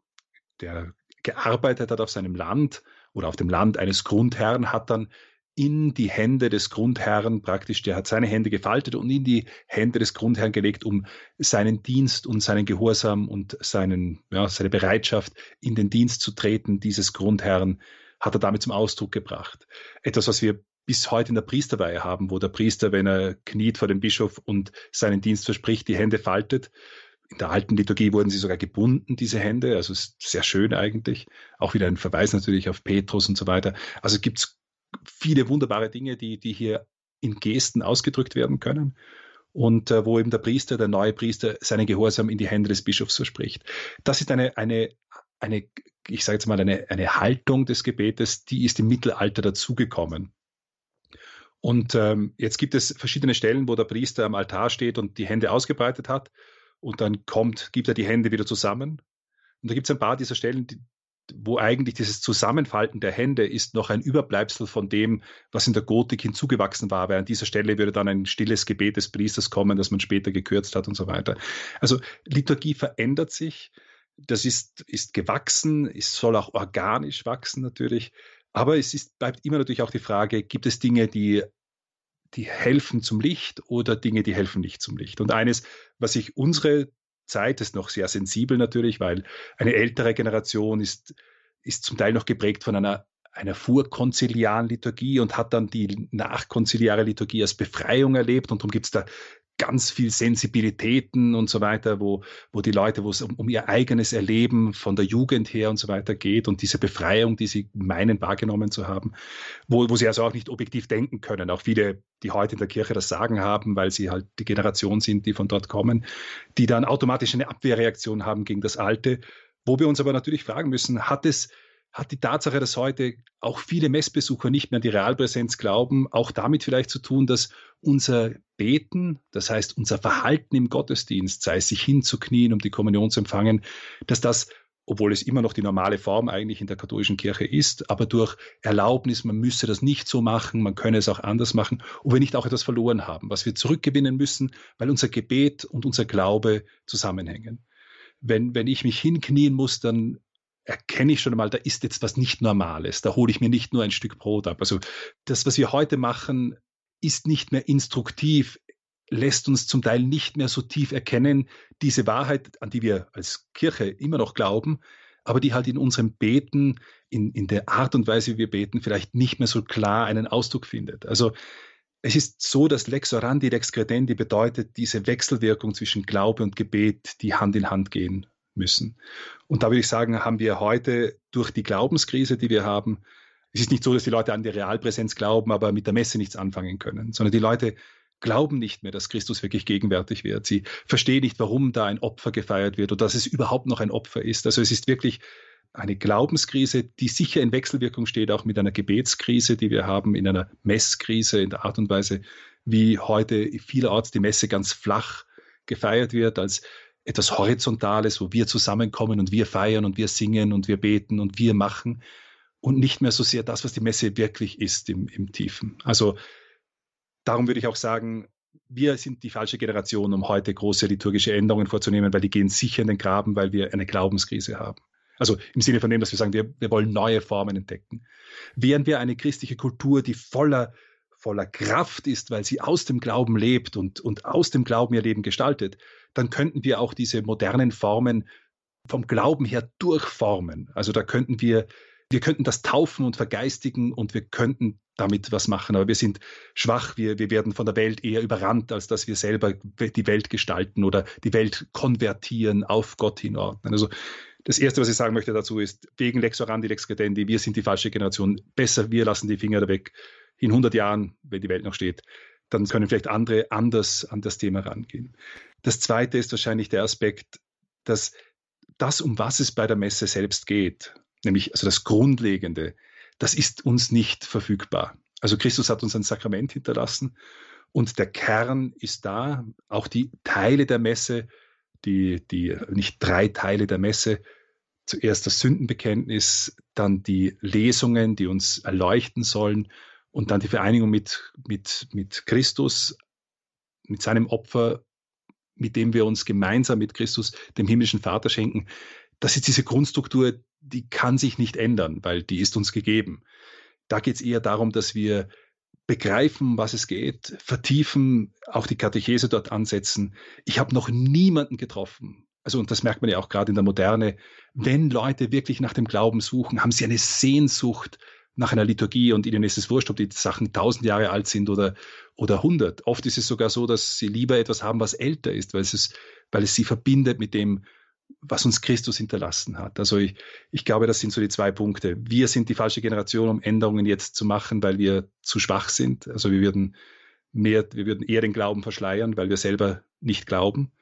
der gearbeitet hat auf seinem Land oder auf dem Land eines Grundherrn, hat dann in die Hände des Grundherrn praktisch, der hat seine Hände gefaltet und in die Hände des Grundherrn gelegt, um seinen Dienst und seinen Gehorsam und seinen, ja, seine Bereitschaft in den Dienst zu treten, dieses Grundherrn, hat er damit zum Ausdruck gebracht. Etwas, was wir bis heute in der Priesterweihe haben, wo der Priester, wenn er kniet vor dem Bischof und seinen Dienst verspricht, die Hände faltet in der alten Liturgie wurden sie sogar gebunden, diese Hände. Also ist sehr schön eigentlich. Auch wieder ein Verweis natürlich auf Petrus und so weiter. Also gibt es viele wunderbare Dinge, die, die hier in Gesten ausgedrückt werden können. Und äh, wo eben der Priester, der neue Priester, seinen Gehorsam in die Hände des Bischofs verspricht. Das ist eine, eine, eine ich sage jetzt mal, eine, eine Haltung des Gebetes, die ist im Mittelalter dazugekommen. Und ähm, jetzt gibt es verschiedene Stellen, wo der Priester am Altar steht und die Hände ausgebreitet hat und dann kommt, gibt er die Hände wieder zusammen. Und da gibt es ein paar dieser Stellen, die, wo eigentlich dieses Zusammenfalten der Hände ist noch ein Überbleibsel von dem, was in der Gotik hinzugewachsen war, weil an dieser Stelle würde dann ein stilles Gebet des Priesters kommen, das man später gekürzt hat und so weiter. Also Liturgie verändert sich, das ist, ist gewachsen, es soll auch organisch wachsen natürlich, aber es ist, bleibt immer natürlich auch die Frage, gibt es Dinge, die die helfen zum Licht oder Dinge, die helfen nicht zum Licht. Und eines, was sich unsere Zeit ist noch sehr sensibel natürlich, weil eine ältere Generation ist, ist zum Teil noch geprägt von einer, einer vorkonziliaren Liturgie und hat dann die nachkonziliare Liturgie als Befreiung erlebt und darum gibt es da ganz viel Sensibilitäten und so weiter, wo, wo die Leute, wo es um, um, ihr eigenes Erleben von der Jugend her und so weiter geht und diese Befreiung, die sie meinen wahrgenommen zu haben, wo, wo sie also auch nicht objektiv denken können. Auch viele, die heute in der Kirche das Sagen haben, weil sie halt die Generation sind, die von dort kommen, die dann automatisch eine Abwehrreaktion haben gegen das Alte, wo wir uns aber natürlich fragen müssen, hat es hat die Tatsache, dass heute auch viele Messbesucher nicht mehr an die Realpräsenz glauben, auch damit vielleicht zu tun, dass unser Beten, das heißt unser Verhalten im Gottesdienst, sei es sich hinzuknien, um die Kommunion zu empfangen, dass das, obwohl es immer noch die normale Form eigentlich in der katholischen Kirche ist, aber durch Erlaubnis, man müsse das nicht so machen, man könne es auch anders machen, ob wir nicht auch etwas verloren haben, was wir zurückgewinnen müssen, weil unser Gebet und unser Glaube zusammenhängen. Wenn, wenn ich mich hinknien muss, dann erkenne ich schon einmal, da ist jetzt was nicht Normales. Da hole ich mir nicht nur ein Stück Brot ab. Also das, was wir heute machen, ist nicht mehr instruktiv, lässt uns zum Teil nicht mehr so tief erkennen, diese Wahrheit, an die wir als Kirche immer noch glauben, aber die halt in unserem Beten, in, in der Art und Weise, wie wir beten, vielleicht nicht mehr so klar einen Ausdruck findet. Also es ist so, dass lex orandi, lex credendi bedeutet diese Wechselwirkung zwischen Glaube und Gebet, die Hand in Hand gehen müssen. Und da würde ich sagen, haben wir heute durch die Glaubenskrise, die wir haben, es ist nicht so, dass die Leute an die Realpräsenz glauben, aber mit der Messe nichts anfangen können, sondern die Leute glauben nicht mehr, dass Christus wirklich gegenwärtig wird. Sie verstehen nicht, warum da ein Opfer gefeiert wird oder dass es überhaupt noch ein Opfer ist. Also es ist wirklich eine Glaubenskrise, die sicher in Wechselwirkung steht, auch mit einer Gebetskrise, die wir haben, in einer Messkrise, in der Art und Weise, wie heute vielerorts die Messe ganz flach gefeiert wird, als etwas Horizontales, wo wir zusammenkommen und wir feiern und wir singen und wir beten und wir machen und nicht mehr so sehr das, was die Messe wirklich ist im, im Tiefen. Also darum würde ich auch sagen, wir sind die falsche Generation, um heute große liturgische Änderungen vorzunehmen, weil die gehen sicher in den Graben, weil wir eine Glaubenskrise haben. Also im Sinne von dem, dass wir sagen, wir, wir wollen neue Formen entdecken. Während wir eine christliche Kultur, die voller, voller Kraft ist, weil sie aus dem Glauben lebt und, und aus dem Glauben ihr Leben gestaltet, dann könnten wir auch diese modernen Formen vom Glauben her durchformen. Also da könnten wir, wir könnten das taufen und vergeistigen und wir könnten damit was machen. Aber wir sind schwach, wir, wir werden von der Welt eher überrannt, als dass wir selber die Welt gestalten oder die Welt konvertieren, auf Gott hinordnen. Also das Erste, was ich sagen möchte dazu ist, wegen Lex Orandi, Lex Credendi, wir sind die falsche Generation. Besser, wir lassen die Finger da weg. In 100 Jahren, wenn die Welt noch steht, dann können vielleicht andere anders an das Thema rangehen. Das zweite ist wahrscheinlich der Aspekt, dass das, um was es bei der Messe selbst geht, nämlich also das Grundlegende, das ist uns nicht verfügbar. Also Christus hat uns ein Sakrament hinterlassen und der Kern ist da, auch die Teile der Messe, die, die nicht drei Teile der Messe, zuerst das Sündenbekenntnis, dann die Lesungen, die uns erleuchten sollen und dann die Vereinigung mit, mit, mit Christus, mit seinem Opfer mit dem wir uns gemeinsam mit Christus, dem himmlischen Vater schenken, das ist diese Grundstruktur, die kann sich nicht ändern, weil die ist uns gegeben. Da geht es eher darum, dass wir begreifen, was es geht, vertiefen, auch die Katechese dort ansetzen. Ich habe noch niemanden getroffen. Also, und das merkt man ja auch gerade in der Moderne. Wenn Leute wirklich nach dem Glauben suchen, haben sie eine Sehnsucht nach einer Liturgie und ihnen ist es wurscht, ob die Sachen tausend Jahre alt sind oder, oder hundert. Oft ist es sogar so, dass sie lieber etwas haben, was älter ist, weil es, ist, weil es sie verbindet mit dem, was uns Christus hinterlassen hat. Also ich, ich glaube, das sind so die zwei Punkte. Wir sind die falsche Generation, um Änderungen jetzt zu machen, weil wir zu schwach sind. Also wir würden mehr, wir würden eher den Glauben verschleiern, weil wir selber nicht glauben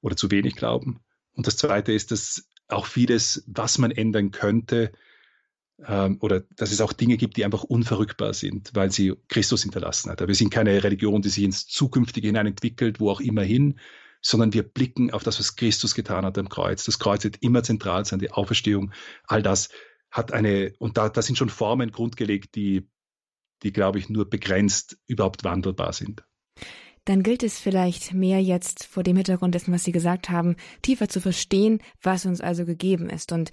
oder zu wenig glauben. Und das zweite ist, dass auch vieles, was man ändern könnte, ähm, oder dass es auch Dinge gibt, die einfach unverrückbar sind, weil sie Christus hinterlassen hat. wir sind keine Religion, die sich ins Zukünftige hinein entwickelt, wo auch immer hin, sondern wir blicken auf das, was Christus getan hat am Kreuz. Das Kreuz wird immer zentral sein, die Auferstehung, all das hat eine, und da, da sind schon Formen grundgelegt, die, die, glaube ich, nur begrenzt überhaupt wandelbar sind. Dann gilt es vielleicht mehr jetzt vor dem Hintergrund dessen, was Sie gesagt haben, tiefer zu verstehen, was uns also gegeben ist. Und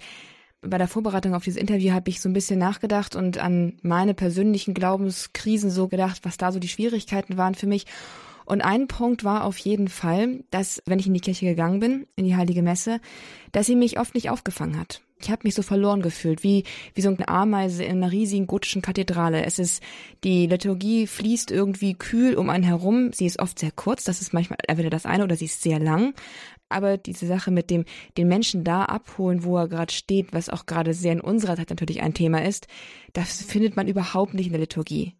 bei der Vorbereitung auf dieses Interview habe ich so ein bisschen nachgedacht und an meine persönlichen Glaubenskrisen so gedacht, was da so die Schwierigkeiten waren für mich. Und ein Punkt war auf jeden Fall, dass, wenn ich in die Kirche gegangen bin, in die Heilige Messe, dass sie mich oft nicht aufgefangen hat. Ich habe mich so verloren gefühlt, wie, wie so eine Ameise in einer riesigen gotischen Kathedrale. Es ist, die Liturgie fließt irgendwie kühl um einen herum. Sie ist oft sehr kurz, das ist manchmal entweder das eine oder sie ist sehr lang. Aber diese Sache mit dem, den Menschen da abholen, wo er gerade steht, was auch gerade sehr in unserer Zeit natürlich ein Thema ist, das findet man überhaupt nicht in der Liturgie.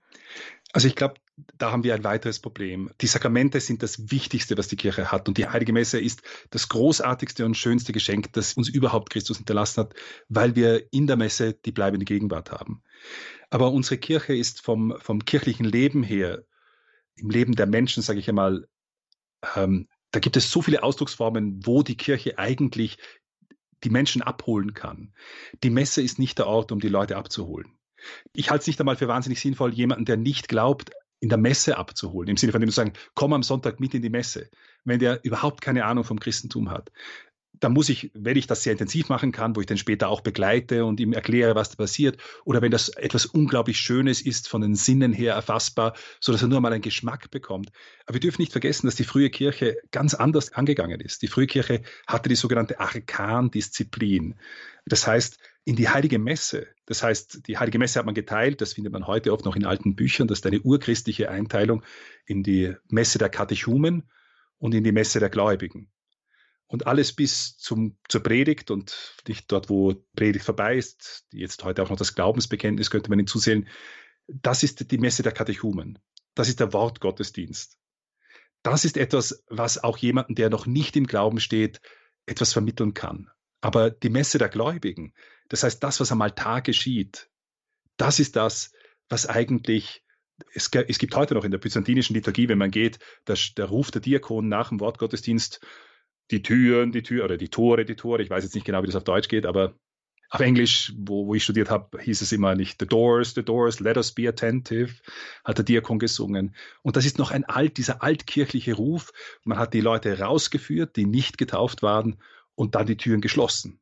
Also ich glaube, da haben wir ein weiteres Problem. Die Sakramente sind das Wichtigste, was die Kirche hat. Und die Heilige Messe ist das großartigste und schönste Geschenk, das uns überhaupt Christus hinterlassen hat, weil wir in der Messe die bleibende Gegenwart haben. Aber unsere Kirche ist vom, vom kirchlichen Leben her, im Leben der Menschen, sage ich einmal, ähm, da gibt es so viele Ausdrucksformen, wo die Kirche eigentlich die Menschen abholen kann. Die Messe ist nicht der Ort, um die Leute abzuholen. Ich halte es nicht einmal für wahnsinnig sinnvoll, jemanden, der nicht glaubt, in der Messe abzuholen, im Sinne von dem zu sagen, komm am Sonntag mit in die Messe, wenn der überhaupt keine Ahnung vom Christentum hat. Da muss ich, wenn ich das sehr intensiv machen kann, wo ich den später auch begleite und ihm erkläre, was da passiert, oder wenn das etwas unglaublich Schönes ist, von den Sinnen her erfassbar, so dass er nur mal einen Geschmack bekommt. Aber wir dürfen nicht vergessen, dass die frühe Kirche ganz anders angegangen ist. Die frühe Kirche hatte die sogenannte Arkan-Disziplin. Das heißt, in die heilige Messe. Das heißt, die heilige Messe hat man geteilt, das findet man heute oft noch in alten Büchern, das ist eine urchristliche Einteilung in die Messe der Katechumen und in die Messe der Gläubigen. Und alles bis zum, zur Predigt und nicht dort, wo Predigt vorbei ist, jetzt heute auch noch das Glaubensbekenntnis könnte man hinzusehen, das ist die Messe der Katechumen. Das ist der Wortgottesdienst. Das ist etwas, was auch jemanden, der noch nicht im Glauben steht, etwas vermitteln kann. Aber die Messe der Gläubigen, das heißt, das, was am Altar geschieht, das ist das, was eigentlich, es, es gibt heute noch in der byzantinischen Liturgie, wenn man geht, das, der Ruf der Diakon nach dem Wortgottesdienst, die Türen, die Tür oder die Tore, die Tore, ich weiß jetzt nicht genau, wie das auf Deutsch geht, aber auf Englisch, wo, wo ich studiert habe, hieß es immer nicht The Doors, The Doors, Let us be attentive, hat der Diakon gesungen. Und das ist noch ein alt, dieser altkirchliche Ruf. Man hat die Leute rausgeführt, die nicht getauft waren, und dann die Türen geschlossen.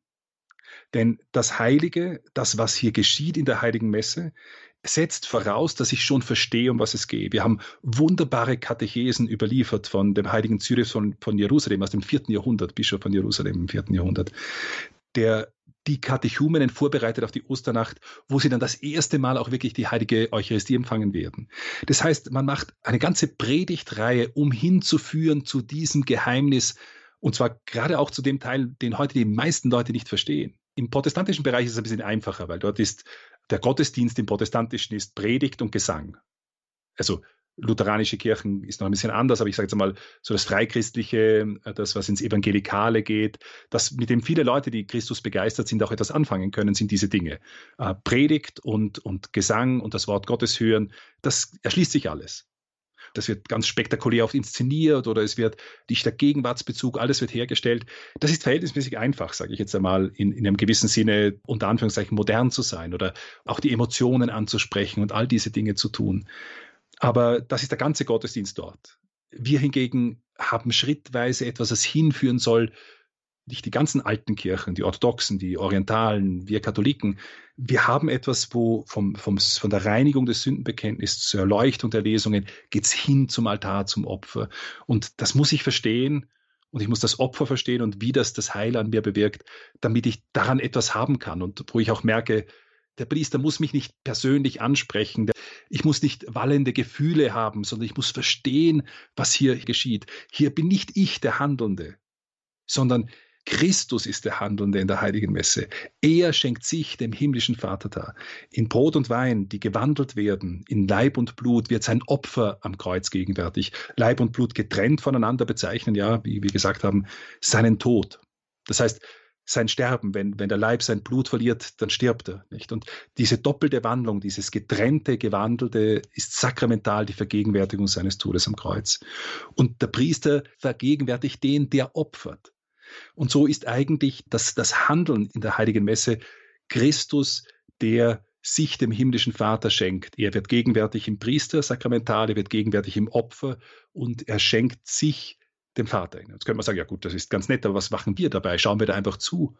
Denn das Heilige, das, was hier geschieht in der Heiligen Messe, setzt voraus, dass ich schon verstehe, um was es geht. Wir haben wunderbare Katechesen überliefert von dem heiligen Cyrus von, von Jerusalem aus dem vierten Jahrhundert, Bischof von Jerusalem im vierten Jahrhundert, der die Katechumenen vorbereitet auf die Osternacht, wo sie dann das erste Mal auch wirklich die heilige Eucharistie empfangen werden. Das heißt, man macht eine ganze Predigtreihe, um hinzuführen zu diesem Geheimnis, und zwar gerade auch zu dem Teil, den heute die meisten Leute nicht verstehen. Im protestantischen Bereich ist es ein bisschen einfacher, weil dort ist der Gottesdienst im protestantischen ist Predigt und Gesang. Also lutheranische Kirchen ist noch ein bisschen anders, aber ich sage jetzt mal so das Freichristliche, das, was ins Evangelikale geht, das, mit dem viele Leute, die Christus begeistert sind, auch etwas anfangen können, sind diese Dinge. Äh, Predigt und, und Gesang und das Wort Gottes hören, das erschließt sich alles. Das wird ganz spektakulär oft inszeniert oder es wird dichter Gegenwartsbezug, alles wird hergestellt. Das ist verhältnismäßig einfach, sage ich jetzt einmal, in, in einem gewissen Sinne unter Anführungszeichen modern zu sein oder auch die Emotionen anzusprechen und all diese Dinge zu tun. Aber das ist der ganze Gottesdienst dort. Wir hingegen haben schrittweise etwas, das hinführen soll nicht die ganzen alten Kirchen, die orthodoxen, die orientalen, wir Katholiken, wir haben etwas, wo vom, vom, von der Reinigung des Sündenbekenntnisses zur Erleuchtung der Lesungen geht's hin zum Altar, zum Opfer. Und das muss ich verstehen und ich muss das Opfer verstehen und wie das das Heil an mir bewirkt, damit ich daran etwas haben kann und wo ich auch merke, der Priester muss mich nicht persönlich ansprechen. Ich muss nicht wallende Gefühle haben, sondern ich muss verstehen, was hier geschieht. Hier bin nicht ich der Handelnde, sondern Christus ist der Handelnde in der heiligen Messe. Er schenkt sich dem himmlischen Vater dar. In Brot und Wein, die gewandelt werden, in Leib und Blut wird sein Opfer am Kreuz gegenwärtig. Leib und Blut getrennt voneinander bezeichnen, ja, wie wir gesagt haben, seinen Tod. Das heißt, sein Sterben, wenn, wenn der Leib sein Blut verliert, dann stirbt er. Nicht? Und diese doppelte Wandlung, dieses getrennte, gewandelte, ist sakramental die Vergegenwärtigung seines Todes am Kreuz. Und der Priester vergegenwärtigt den, der opfert. Und so ist eigentlich das, das Handeln in der Heiligen Messe Christus, der sich dem himmlischen Vater schenkt. Er wird gegenwärtig im Priestersakramental, er wird gegenwärtig im Opfer und er schenkt sich dem Vater. Jetzt könnte man sagen, ja gut, das ist ganz nett, aber was machen wir dabei? Schauen wir da einfach zu?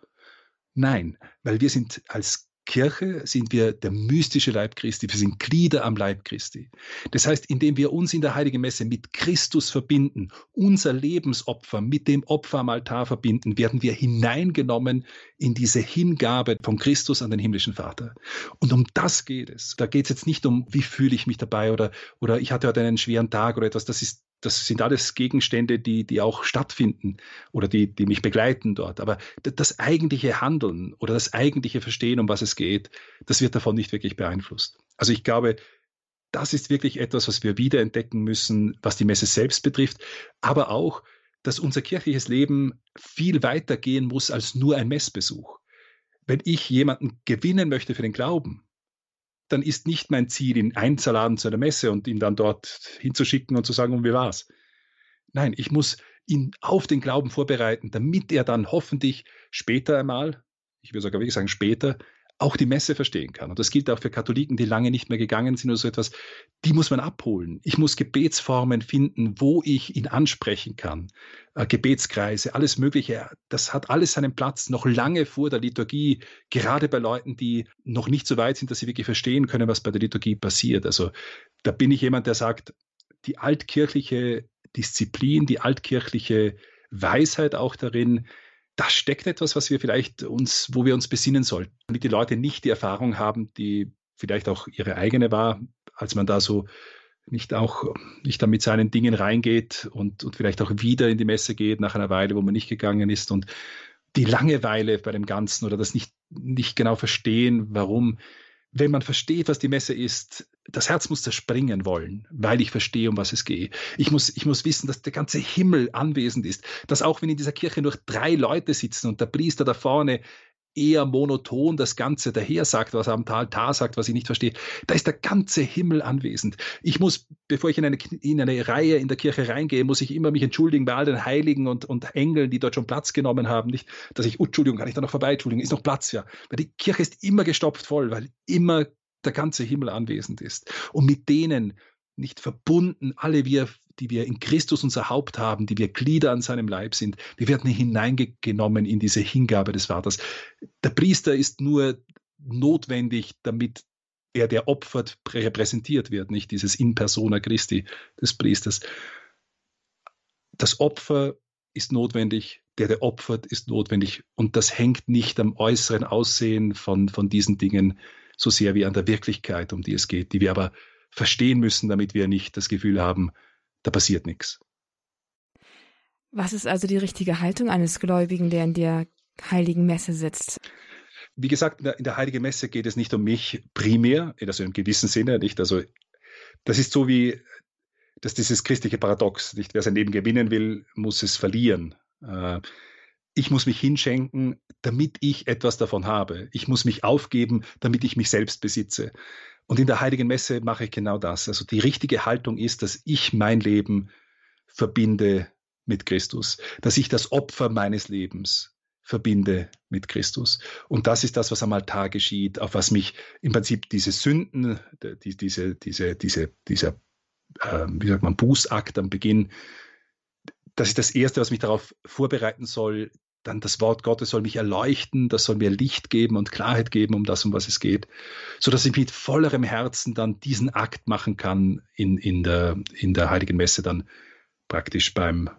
Nein, weil wir sind als Kirche sind wir der mystische Leib Christi, wir sind Glieder am Leib Christi. Das heißt, indem wir uns in der Heiligen Messe mit Christus verbinden, unser Lebensopfer mit dem Opfer am Altar verbinden, werden wir hineingenommen in diese Hingabe von Christus an den himmlischen Vater. Und um das geht es. Da geht es jetzt nicht um, wie fühle ich mich dabei oder, oder ich hatte heute einen schweren Tag oder etwas. Das ist das sind alles Gegenstände, die, die auch stattfinden oder die, die mich begleiten dort. Aber das eigentliche Handeln oder das eigentliche Verstehen, um was es geht, das wird davon nicht wirklich beeinflusst. Also ich glaube, das ist wirklich etwas, was wir wiederentdecken müssen, was die Messe selbst betrifft, aber auch, dass unser kirchliches Leben viel weiter gehen muss als nur ein Messbesuch. Wenn ich jemanden gewinnen möchte für den Glauben, dann ist nicht mein Ziel, ihn einzuladen zu einer Messe und ihn dann dort hinzuschicken und zu sagen, und wie war's? Nein, ich muss ihn auf den Glauben vorbereiten, damit er dann hoffentlich später einmal, ich würde sogar wirklich sagen später, auch die Messe verstehen kann. Und das gilt auch für Katholiken, die lange nicht mehr gegangen sind oder so etwas. Die muss man abholen. Ich muss Gebetsformen finden, wo ich ihn ansprechen kann. Äh, Gebetskreise, alles Mögliche. Das hat alles seinen Platz noch lange vor der Liturgie, gerade bei Leuten, die noch nicht so weit sind, dass sie wirklich verstehen können, was bei der Liturgie passiert. Also da bin ich jemand, der sagt, die altkirchliche Disziplin, die altkirchliche Weisheit auch darin, da steckt etwas, was wir vielleicht uns, wo wir uns besinnen sollten. Damit die Leute nicht die Erfahrung haben, die vielleicht auch ihre eigene war, als man da so nicht auch nicht da mit seinen Dingen reingeht und, und vielleicht auch wieder in die Messe geht nach einer Weile, wo man nicht gegangen ist und die Langeweile bei dem Ganzen oder das nicht, nicht genau verstehen, warum wenn man versteht, was die Messe ist, das Herz muss zerspringen wollen, weil ich verstehe, um was es geht. Ich muss, ich muss wissen, dass der ganze Himmel anwesend ist, dass auch wenn in dieser Kirche nur drei Leute sitzen und der Priester da vorne eher monoton das Ganze daher sagt, was er am Altar sagt, was ich nicht verstehe. Da ist der ganze Himmel anwesend. Ich muss, bevor ich in eine, in eine Reihe in der Kirche reingehe, muss ich immer mich entschuldigen bei all den Heiligen und, und Engeln, die dort schon Platz genommen haben. Nicht, dass ich, oh, Entschuldigung, kann ich da noch vorbei? Entschuldigung, ist noch Platz, ja. Weil die Kirche ist immer gestopft voll, weil immer der ganze Himmel anwesend ist. Und mit denen nicht verbunden, alle wir, die wir in Christus unser Haupt haben, die wir Glieder an seinem Leib sind, wir werden hineingenommen in diese Hingabe des Vaters. Der Priester ist nur notwendig, damit er, der opfert, repräsentiert wird, nicht dieses In persona Christi des Priesters. Das Opfer ist notwendig, der, der opfert, ist notwendig. Und das hängt nicht am äußeren Aussehen von, von diesen Dingen so sehr wie an der Wirklichkeit, um die es geht, die wir aber verstehen müssen, damit wir nicht das Gefühl haben, da passiert nichts. Was ist also die richtige Haltung eines Gläubigen, der in der heiligen Messe sitzt? Wie gesagt, in der, heiligen Messe geht es nicht um mich primär, also im gewissen Sinne nicht. Also das ist so wie dass dieses christliche Paradox, nicht wer sein Leben gewinnen will, muss es verlieren. Äh, ich muss mich hinschenken, damit ich etwas davon habe. Ich muss mich aufgeben, damit ich mich selbst besitze. Und in der Heiligen Messe mache ich genau das. Also die richtige Haltung ist, dass ich mein Leben verbinde mit Christus, dass ich das Opfer meines Lebens verbinde mit Christus. Und das ist das, was am Altar geschieht, auf was mich im Prinzip diese Sünden, die, diese, diese, diese, dieser, äh, wie sagt man, Bußakt am Beginn, das ist das Erste, was mich darauf vorbereiten soll, dann das Wort Gottes soll mich erleuchten, das soll mir Licht geben und Klarheit geben, um das, um was es geht, so dass ich mit vollerem Herzen dann diesen Akt machen kann in, in, der, in der Heiligen Messe dann praktisch beim,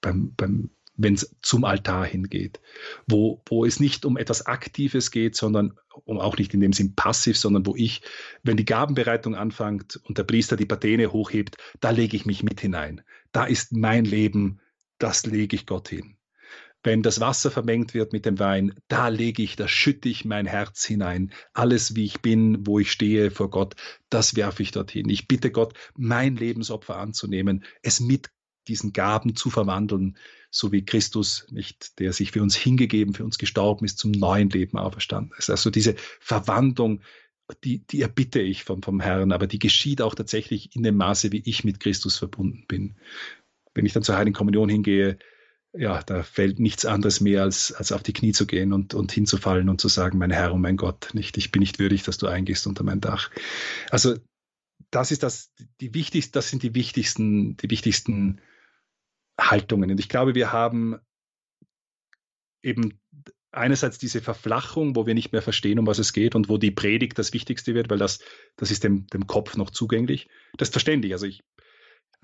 beim, beim wenn es zum Altar hingeht, wo, wo es nicht um etwas Aktives geht, sondern um auch nicht in dem Sinn passiv, sondern wo ich, wenn die Gabenbereitung anfängt und der Priester die Patene hochhebt, da lege ich mich mit hinein. Da ist mein Leben, das lege ich Gott hin. Wenn das Wasser vermengt wird mit dem Wein, da lege ich, da schütte ich mein Herz hinein. Alles, wie ich bin, wo ich stehe vor Gott, das werfe ich dorthin. Ich bitte Gott, mein Lebensopfer anzunehmen, es mit diesen Gaben zu verwandeln, so wie Christus nicht, der sich für uns hingegeben, für uns gestorben ist, zum neuen Leben auferstanden ist. Also diese Verwandlung, die, die erbitte ich vom, vom Herrn, aber die geschieht auch tatsächlich in dem Maße, wie ich mit Christus verbunden bin. Wenn ich dann zur Heiligen Kommunion hingehe, ja, da fällt nichts anderes mehr, als, als auf die Knie zu gehen und, und hinzufallen und zu sagen, mein Herr und mein Gott, nicht, ich bin nicht würdig, dass du eingehst unter mein Dach. Also das ist das, die wichtigsten, das sind die wichtigsten, die wichtigsten Haltungen. Und ich glaube, wir haben eben einerseits diese Verflachung, wo wir nicht mehr verstehen, um was es geht und wo die Predigt das Wichtigste wird, weil das, das ist dem, dem Kopf noch zugänglich. Das ist verständlich. Also ich,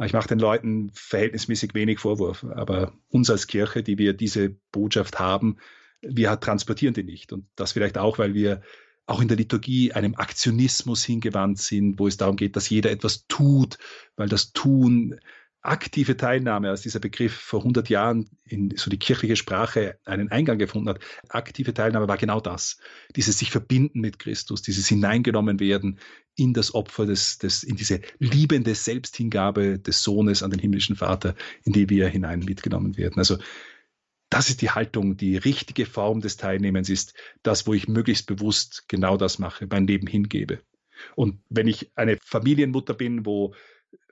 ich mache den Leuten verhältnismäßig wenig Vorwurf, aber uns als Kirche, die wir diese Botschaft haben, wir transportieren die nicht. Und das vielleicht auch, weil wir auch in der Liturgie einem Aktionismus hingewandt sind, wo es darum geht, dass jeder etwas tut, weil das Tun aktive Teilnahme, als dieser Begriff vor 100 Jahren in so die kirchliche Sprache einen Eingang gefunden hat, aktive Teilnahme war genau das. Dieses sich verbinden mit Christus, dieses hineingenommen werden in das Opfer des, des, in diese liebende Selbsthingabe des Sohnes an den himmlischen Vater, in die wir hinein mitgenommen werden. Also, das ist die Haltung, die richtige Form des Teilnehmens ist das, wo ich möglichst bewusst genau das mache, mein Leben hingebe. Und wenn ich eine Familienmutter bin, wo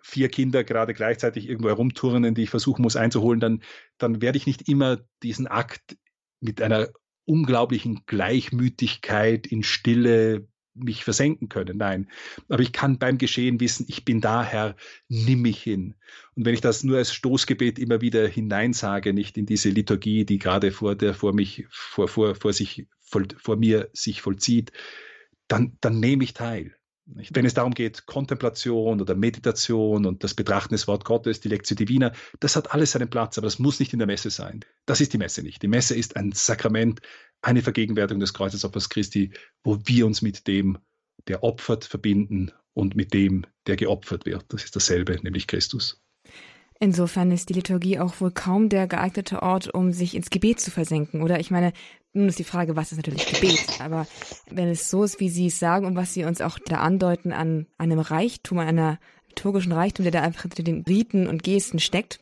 vier Kinder gerade gleichzeitig irgendwo herumturnen, die ich versuchen muss einzuholen, dann, dann werde ich nicht immer diesen Akt mit einer unglaublichen Gleichmütigkeit in Stille mich versenken können. Nein, aber ich kann beim Geschehen wissen, ich bin da, Herr, nimm mich hin. Und wenn ich das nur als Stoßgebet immer wieder hineinsage, nicht in diese Liturgie, die gerade vor der, vor mich, vor, vor, vor sich, vor, vor mir sich vollzieht, dann, dann nehme ich teil. Wenn es darum geht, Kontemplation oder Meditation und das Betrachten des Wort Gottes, die Lectio Divina, das hat alles seinen Platz, aber das muss nicht in der Messe sein. Das ist die Messe nicht. Die Messe ist ein Sakrament, eine Vergegenwärtigung des Kreuzesopfers Christi, wo wir uns mit dem, der opfert, verbinden und mit dem, der geopfert wird. Das ist dasselbe, nämlich Christus. Insofern ist die Liturgie auch wohl kaum der geeignete Ort, um sich ins Gebet zu versenken, oder? Ich meine, nun ist die Frage, was ist natürlich Gebet? Aber wenn es so ist, wie Sie es sagen und was Sie uns auch da andeuten an einem Reichtum, an einer liturgischen Reichtum, der da einfach hinter den Riten und Gesten steckt,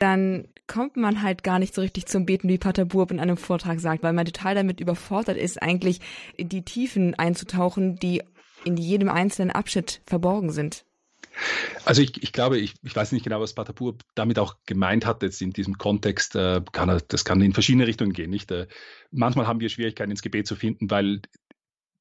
dann kommt man halt gar nicht so richtig zum Beten, wie Pater Burb in einem Vortrag sagt, weil man total damit überfordert ist, eigentlich in die Tiefen einzutauchen, die in jedem einzelnen Abschnitt verborgen sind. Also ich, ich glaube, ich, ich weiß nicht genau, was Patapur damit auch gemeint hat jetzt in diesem Kontext. Äh, kann er, das kann in verschiedene Richtungen gehen. Nicht? Äh, manchmal haben wir Schwierigkeiten ins Gebet zu finden, weil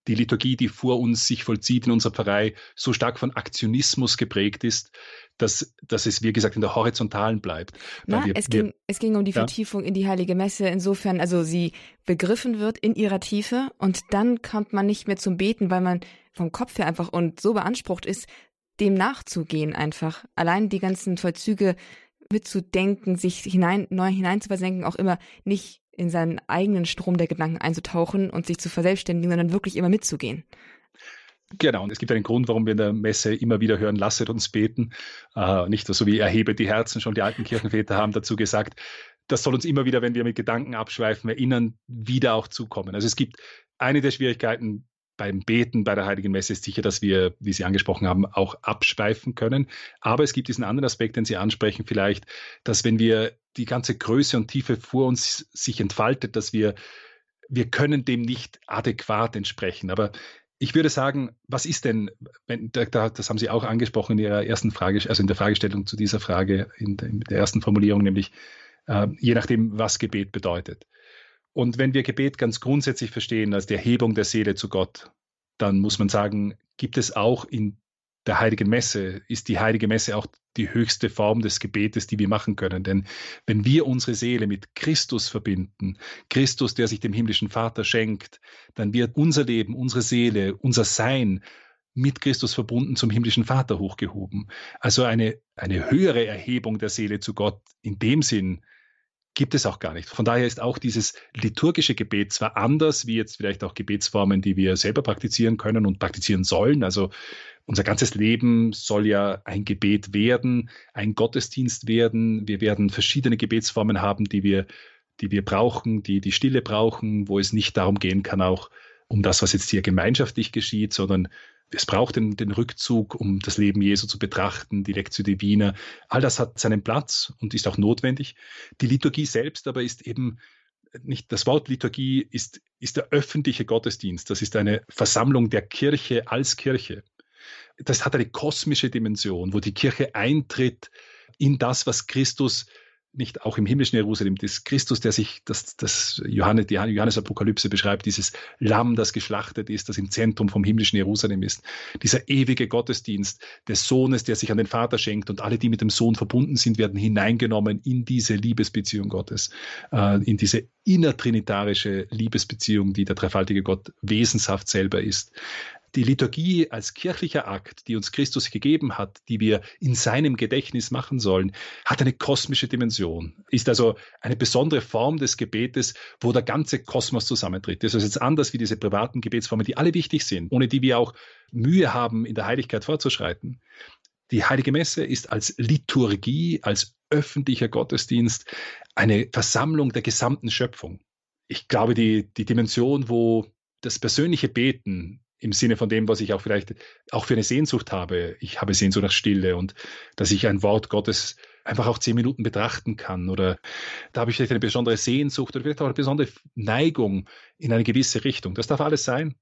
die Liturgie, die vor uns sich vollzieht in unserer Pfarrei, so stark von Aktionismus geprägt ist, dass, dass es, wie gesagt, in der Horizontalen bleibt. Na, wir, es, ging, wir, es ging um die ja? Vertiefung in die Heilige Messe, insofern, also sie begriffen wird in ihrer Tiefe und dann kommt man nicht mehr zum Beten, weil man vom Kopf her einfach und so beansprucht ist, dem nachzugehen einfach. Allein die ganzen Vollzüge mitzudenken, sich hinein, neu hineinzuversenken, auch immer nicht in seinen eigenen Strom der Gedanken einzutauchen und sich zu verselbstständigen, sondern wirklich immer mitzugehen. Genau, und es gibt einen Grund, warum wir in der Messe immer wieder hören, lasset uns beten. Äh, nicht so wie erhebe die Herzen, schon die alten Kirchenväter haben dazu gesagt. Das soll uns immer wieder, wenn wir mit Gedanken abschweifen, erinnern, wieder auch zukommen. Also es gibt eine der Schwierigkeiten, beim Beten bei der Heiligen Messe ist sicher, dass wir, wie Sie angesprochen haben, auch abschweifen können. Aber es gibt diesen anderen Aspekt, den Sie ansprechen, vielleicht, dass wenn wir die ganze Größe und Tiefe vor uns sich entfaltet, dass wir, wir können dem nicht adäquat entsprechen. Aber ich würde sagen, was ist denn, wenn, das haben Sie auch angesprochen in Ihrer ersten Frage, also in der Fragestellung zu dieser Frage, in der ersten Formulierung, nämlich äh, je nachdem, was Gebet bedeutet. Und wenn wir Gebet ganz grundsätzlich verstehen als die Erhebung der Seele zu Gott, dann muss man sagen, gibt es auch in der heiligen Messe, ist die heilige Messe auch die höchste Form des Gebetes, die wir machen können. Denn wenn wir unsere Seele mit Christus verbinden, Christus, der sich dem himmlischen Vater schenkt, dann wird unser Leben, unsere Seele, unser Sein mit Christus verbunden zum himmlischen Vater hochgehoben. Also eine, eine höhere Erhebung der Seele zu Gott in dem Sinn, gibt es auch gar nicht. Von daher ist auch dieses liturgische Gebet zwar anders wie jetzt vielleicht auch Gebetsformen, die wir selber praktizieren können und praktizieren sollen. Also unser ganzes Leben soll ja ein Gebet werden, ein Gottesdienst werden. Wir werden verschiedene Gebetsformen haben, die wir, die wir brauchen, die die Stille brauchen, wo es nicht darum gehen kann, auch um das, was jetzt hier gemeinschaftlich geschieht, sondern es braucht den, den, Rückzug, um das Leben Jesu zu betrachten, die Lectio Divina. All das hat seinen Platz und ist auch notwendig. Die Liturgie selbst aber ist eben nicht, das Wort Liturgie ist, ist der öffentliche Gottesdienst. Das ist eine Versammlung der Kirche als Kirche. Das hat eine kosmische Dimension, wo die Kirche eintritt in das, was Christus nicht auch im himmlischen Jerusalem, das Christus, der sich, das, das Johannes, die Johannes-Apokalypse beschreibt, dieses Lamm, das geschlachtet ist, das im Zentrum vom himmlischen Jerusalem ist. Dieser ewige Gottesdienst des Sohnes, der sich an den Vater schenkt und alle, die mit dem Sohn verbunden sind, werden hineingenommen in diese Liebesbeziehung Gottes, äh, in diese innertrinitarische Liebesbeziehung, die der dreifaltige Gott wesenshaft selber ist die Liturgie als kirchlicher Akt, die uns Christus gegeben hat, die wir in seinem Gedächtnis machen sollen, hat eine kosmische Dimension, ist also eine besondere Form des Gebetes, wo der ganze Kosmos zusammentritt. Das ist jetzt anders wie diese privaten Gebetsformen, die alle wichtig sind, ohne die wir auch Mühe haben, in der Heiligkeit fortzuschreiten. Die Heilige Messe ist als Liturgie, als öffentlicher Gottesdienst eine Versammlung der gesamten Schöpfung. Ich glaube, die, die Dimension, wo das persönliche Beten im Sinne von dem, was ich auch vielleicht auch für eine Sehnsucht habe. Ich habe Sehnsucht nach Stille und dass ich ein Wort Gottes einfach auch zehn Minuten betrachten kann. Oder da habe ich vielleicht eine besondere Sehnsucht oder vielleicht auch eine besondere Neigung in eine gewisse Richtung. Das darf alles sein.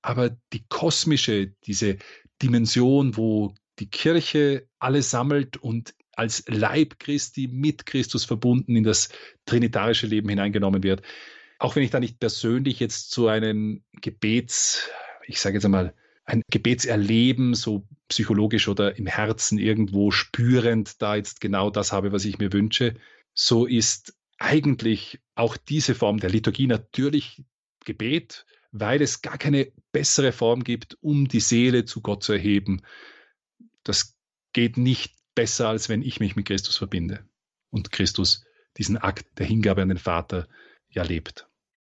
Aber die kosmische, diese Dimension, wo die Kirche alles sammelt und als Leib Christi mit Christus verbunden in das trinitarische Leben hineingenommen wird. Auch wenn ich da nicht persönlich jetzt zu einem Gebets ich sage jetzt einmal, ein Gebetserleben, so psychologisch oder im Herzen irgendwo spürend, da jetzt genau das habe, was ich mir wünsche, so ist eigentlich auch diese Form der Liturgie natürlich Gebet, weil es gar keine bessere Form gibt, um die Seele zu Gott zu erheben. Das geht nicht besser, als wenn ich mich mit Christus verbinde und Christus diesen Akt der Hingabe an den Vater ja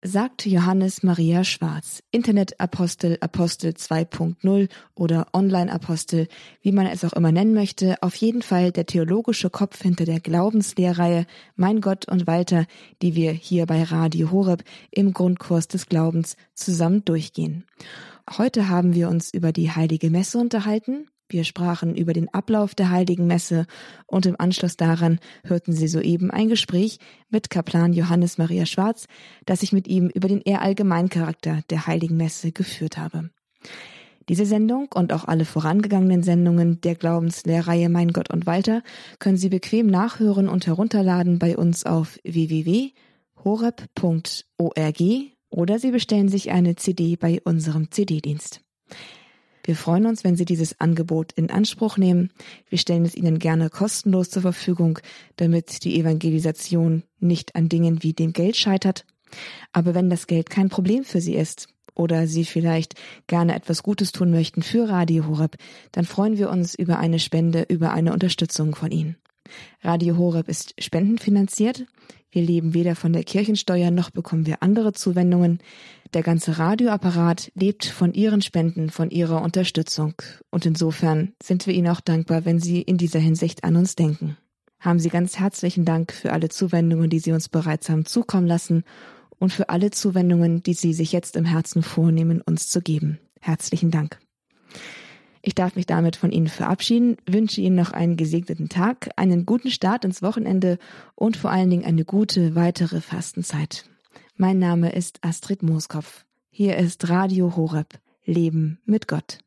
sagt Johannes Maria Schwarz, Internetapostel, Apostel 2.0 oder Online-Apostel, wie man es auch immer nennen möchte, auf jeden Fall der theologische Kopf hinter der Glaubenslehrreihe Mein Gott und Walter, die wir hier bei Radio Horeb im Grundkurs des Glaubens zusammen durchgehen. Heute haben wir uns über die Heilige Messe unterhalten, wir sprachen über den Ablauf der Heiligen Messe und im Anschluss daran hörten Sie soeben ein Gespräch mit Kaplan Johannes Maria Schwarz, das ich mit ihm über den eher allgemeinen Charakter der Heiligen Messe geführt habe. Diese Sendung und auch alle vorangegangenen Sendungen der Glaubenslehrreihe Mein Gott und Walter können Sie bequem nachhören und herunterladen bei uns auf www.horeb.org oder Sie bestellen sich eine CD bei unserem CD-Dienst. Wir freuen uns, wenn Sie dieses Angebot in Anspruch nehmen. Wir stellen es Ihnen gerne kostenlos zur Verfügung, damit die Evangelisation nicht an Dingen wie dem Geld scheitert. Aber wenn das Geld kein Problem für Sie ist oder Sie vielleicht gerne etwas Gutes tun möchten für Radio Horeb, dann freuen wir uns über eine Spende, über eine Unterstützung von Ihnen. Radio Horeb ist spendenfinanziert. Wir leben weder von der Kirchensteuer noch bekommen wir andere Zuwendungen. Der ganze Radioapparat lebt von Ihren Spenden, von Ihrer Unterstützung. Und insofern sind wir Ihnen auch dankbar, wenn Sie in dieser Hinsicht an uns denken. Haben Sie ganz herzlichen Dank für alle Zuwendungen, die Sie uns bereits haben zukommen lassen und für alle Zuwendungen, die Sie sich jetzt im Herzen vornehmen, uns zu geben. Herzlichen Dank. Ich darf mich damit von Ihnen verabschieden, wünsche Ihnen noch einen gesegneten Tag, einen guten Start ins Wochenende und vor allen Dingen eine gute weitere Fastenzeit. Mein Name ist Astrid Mooskopf. Hier ist Radio Horeb. Leben mit Gott.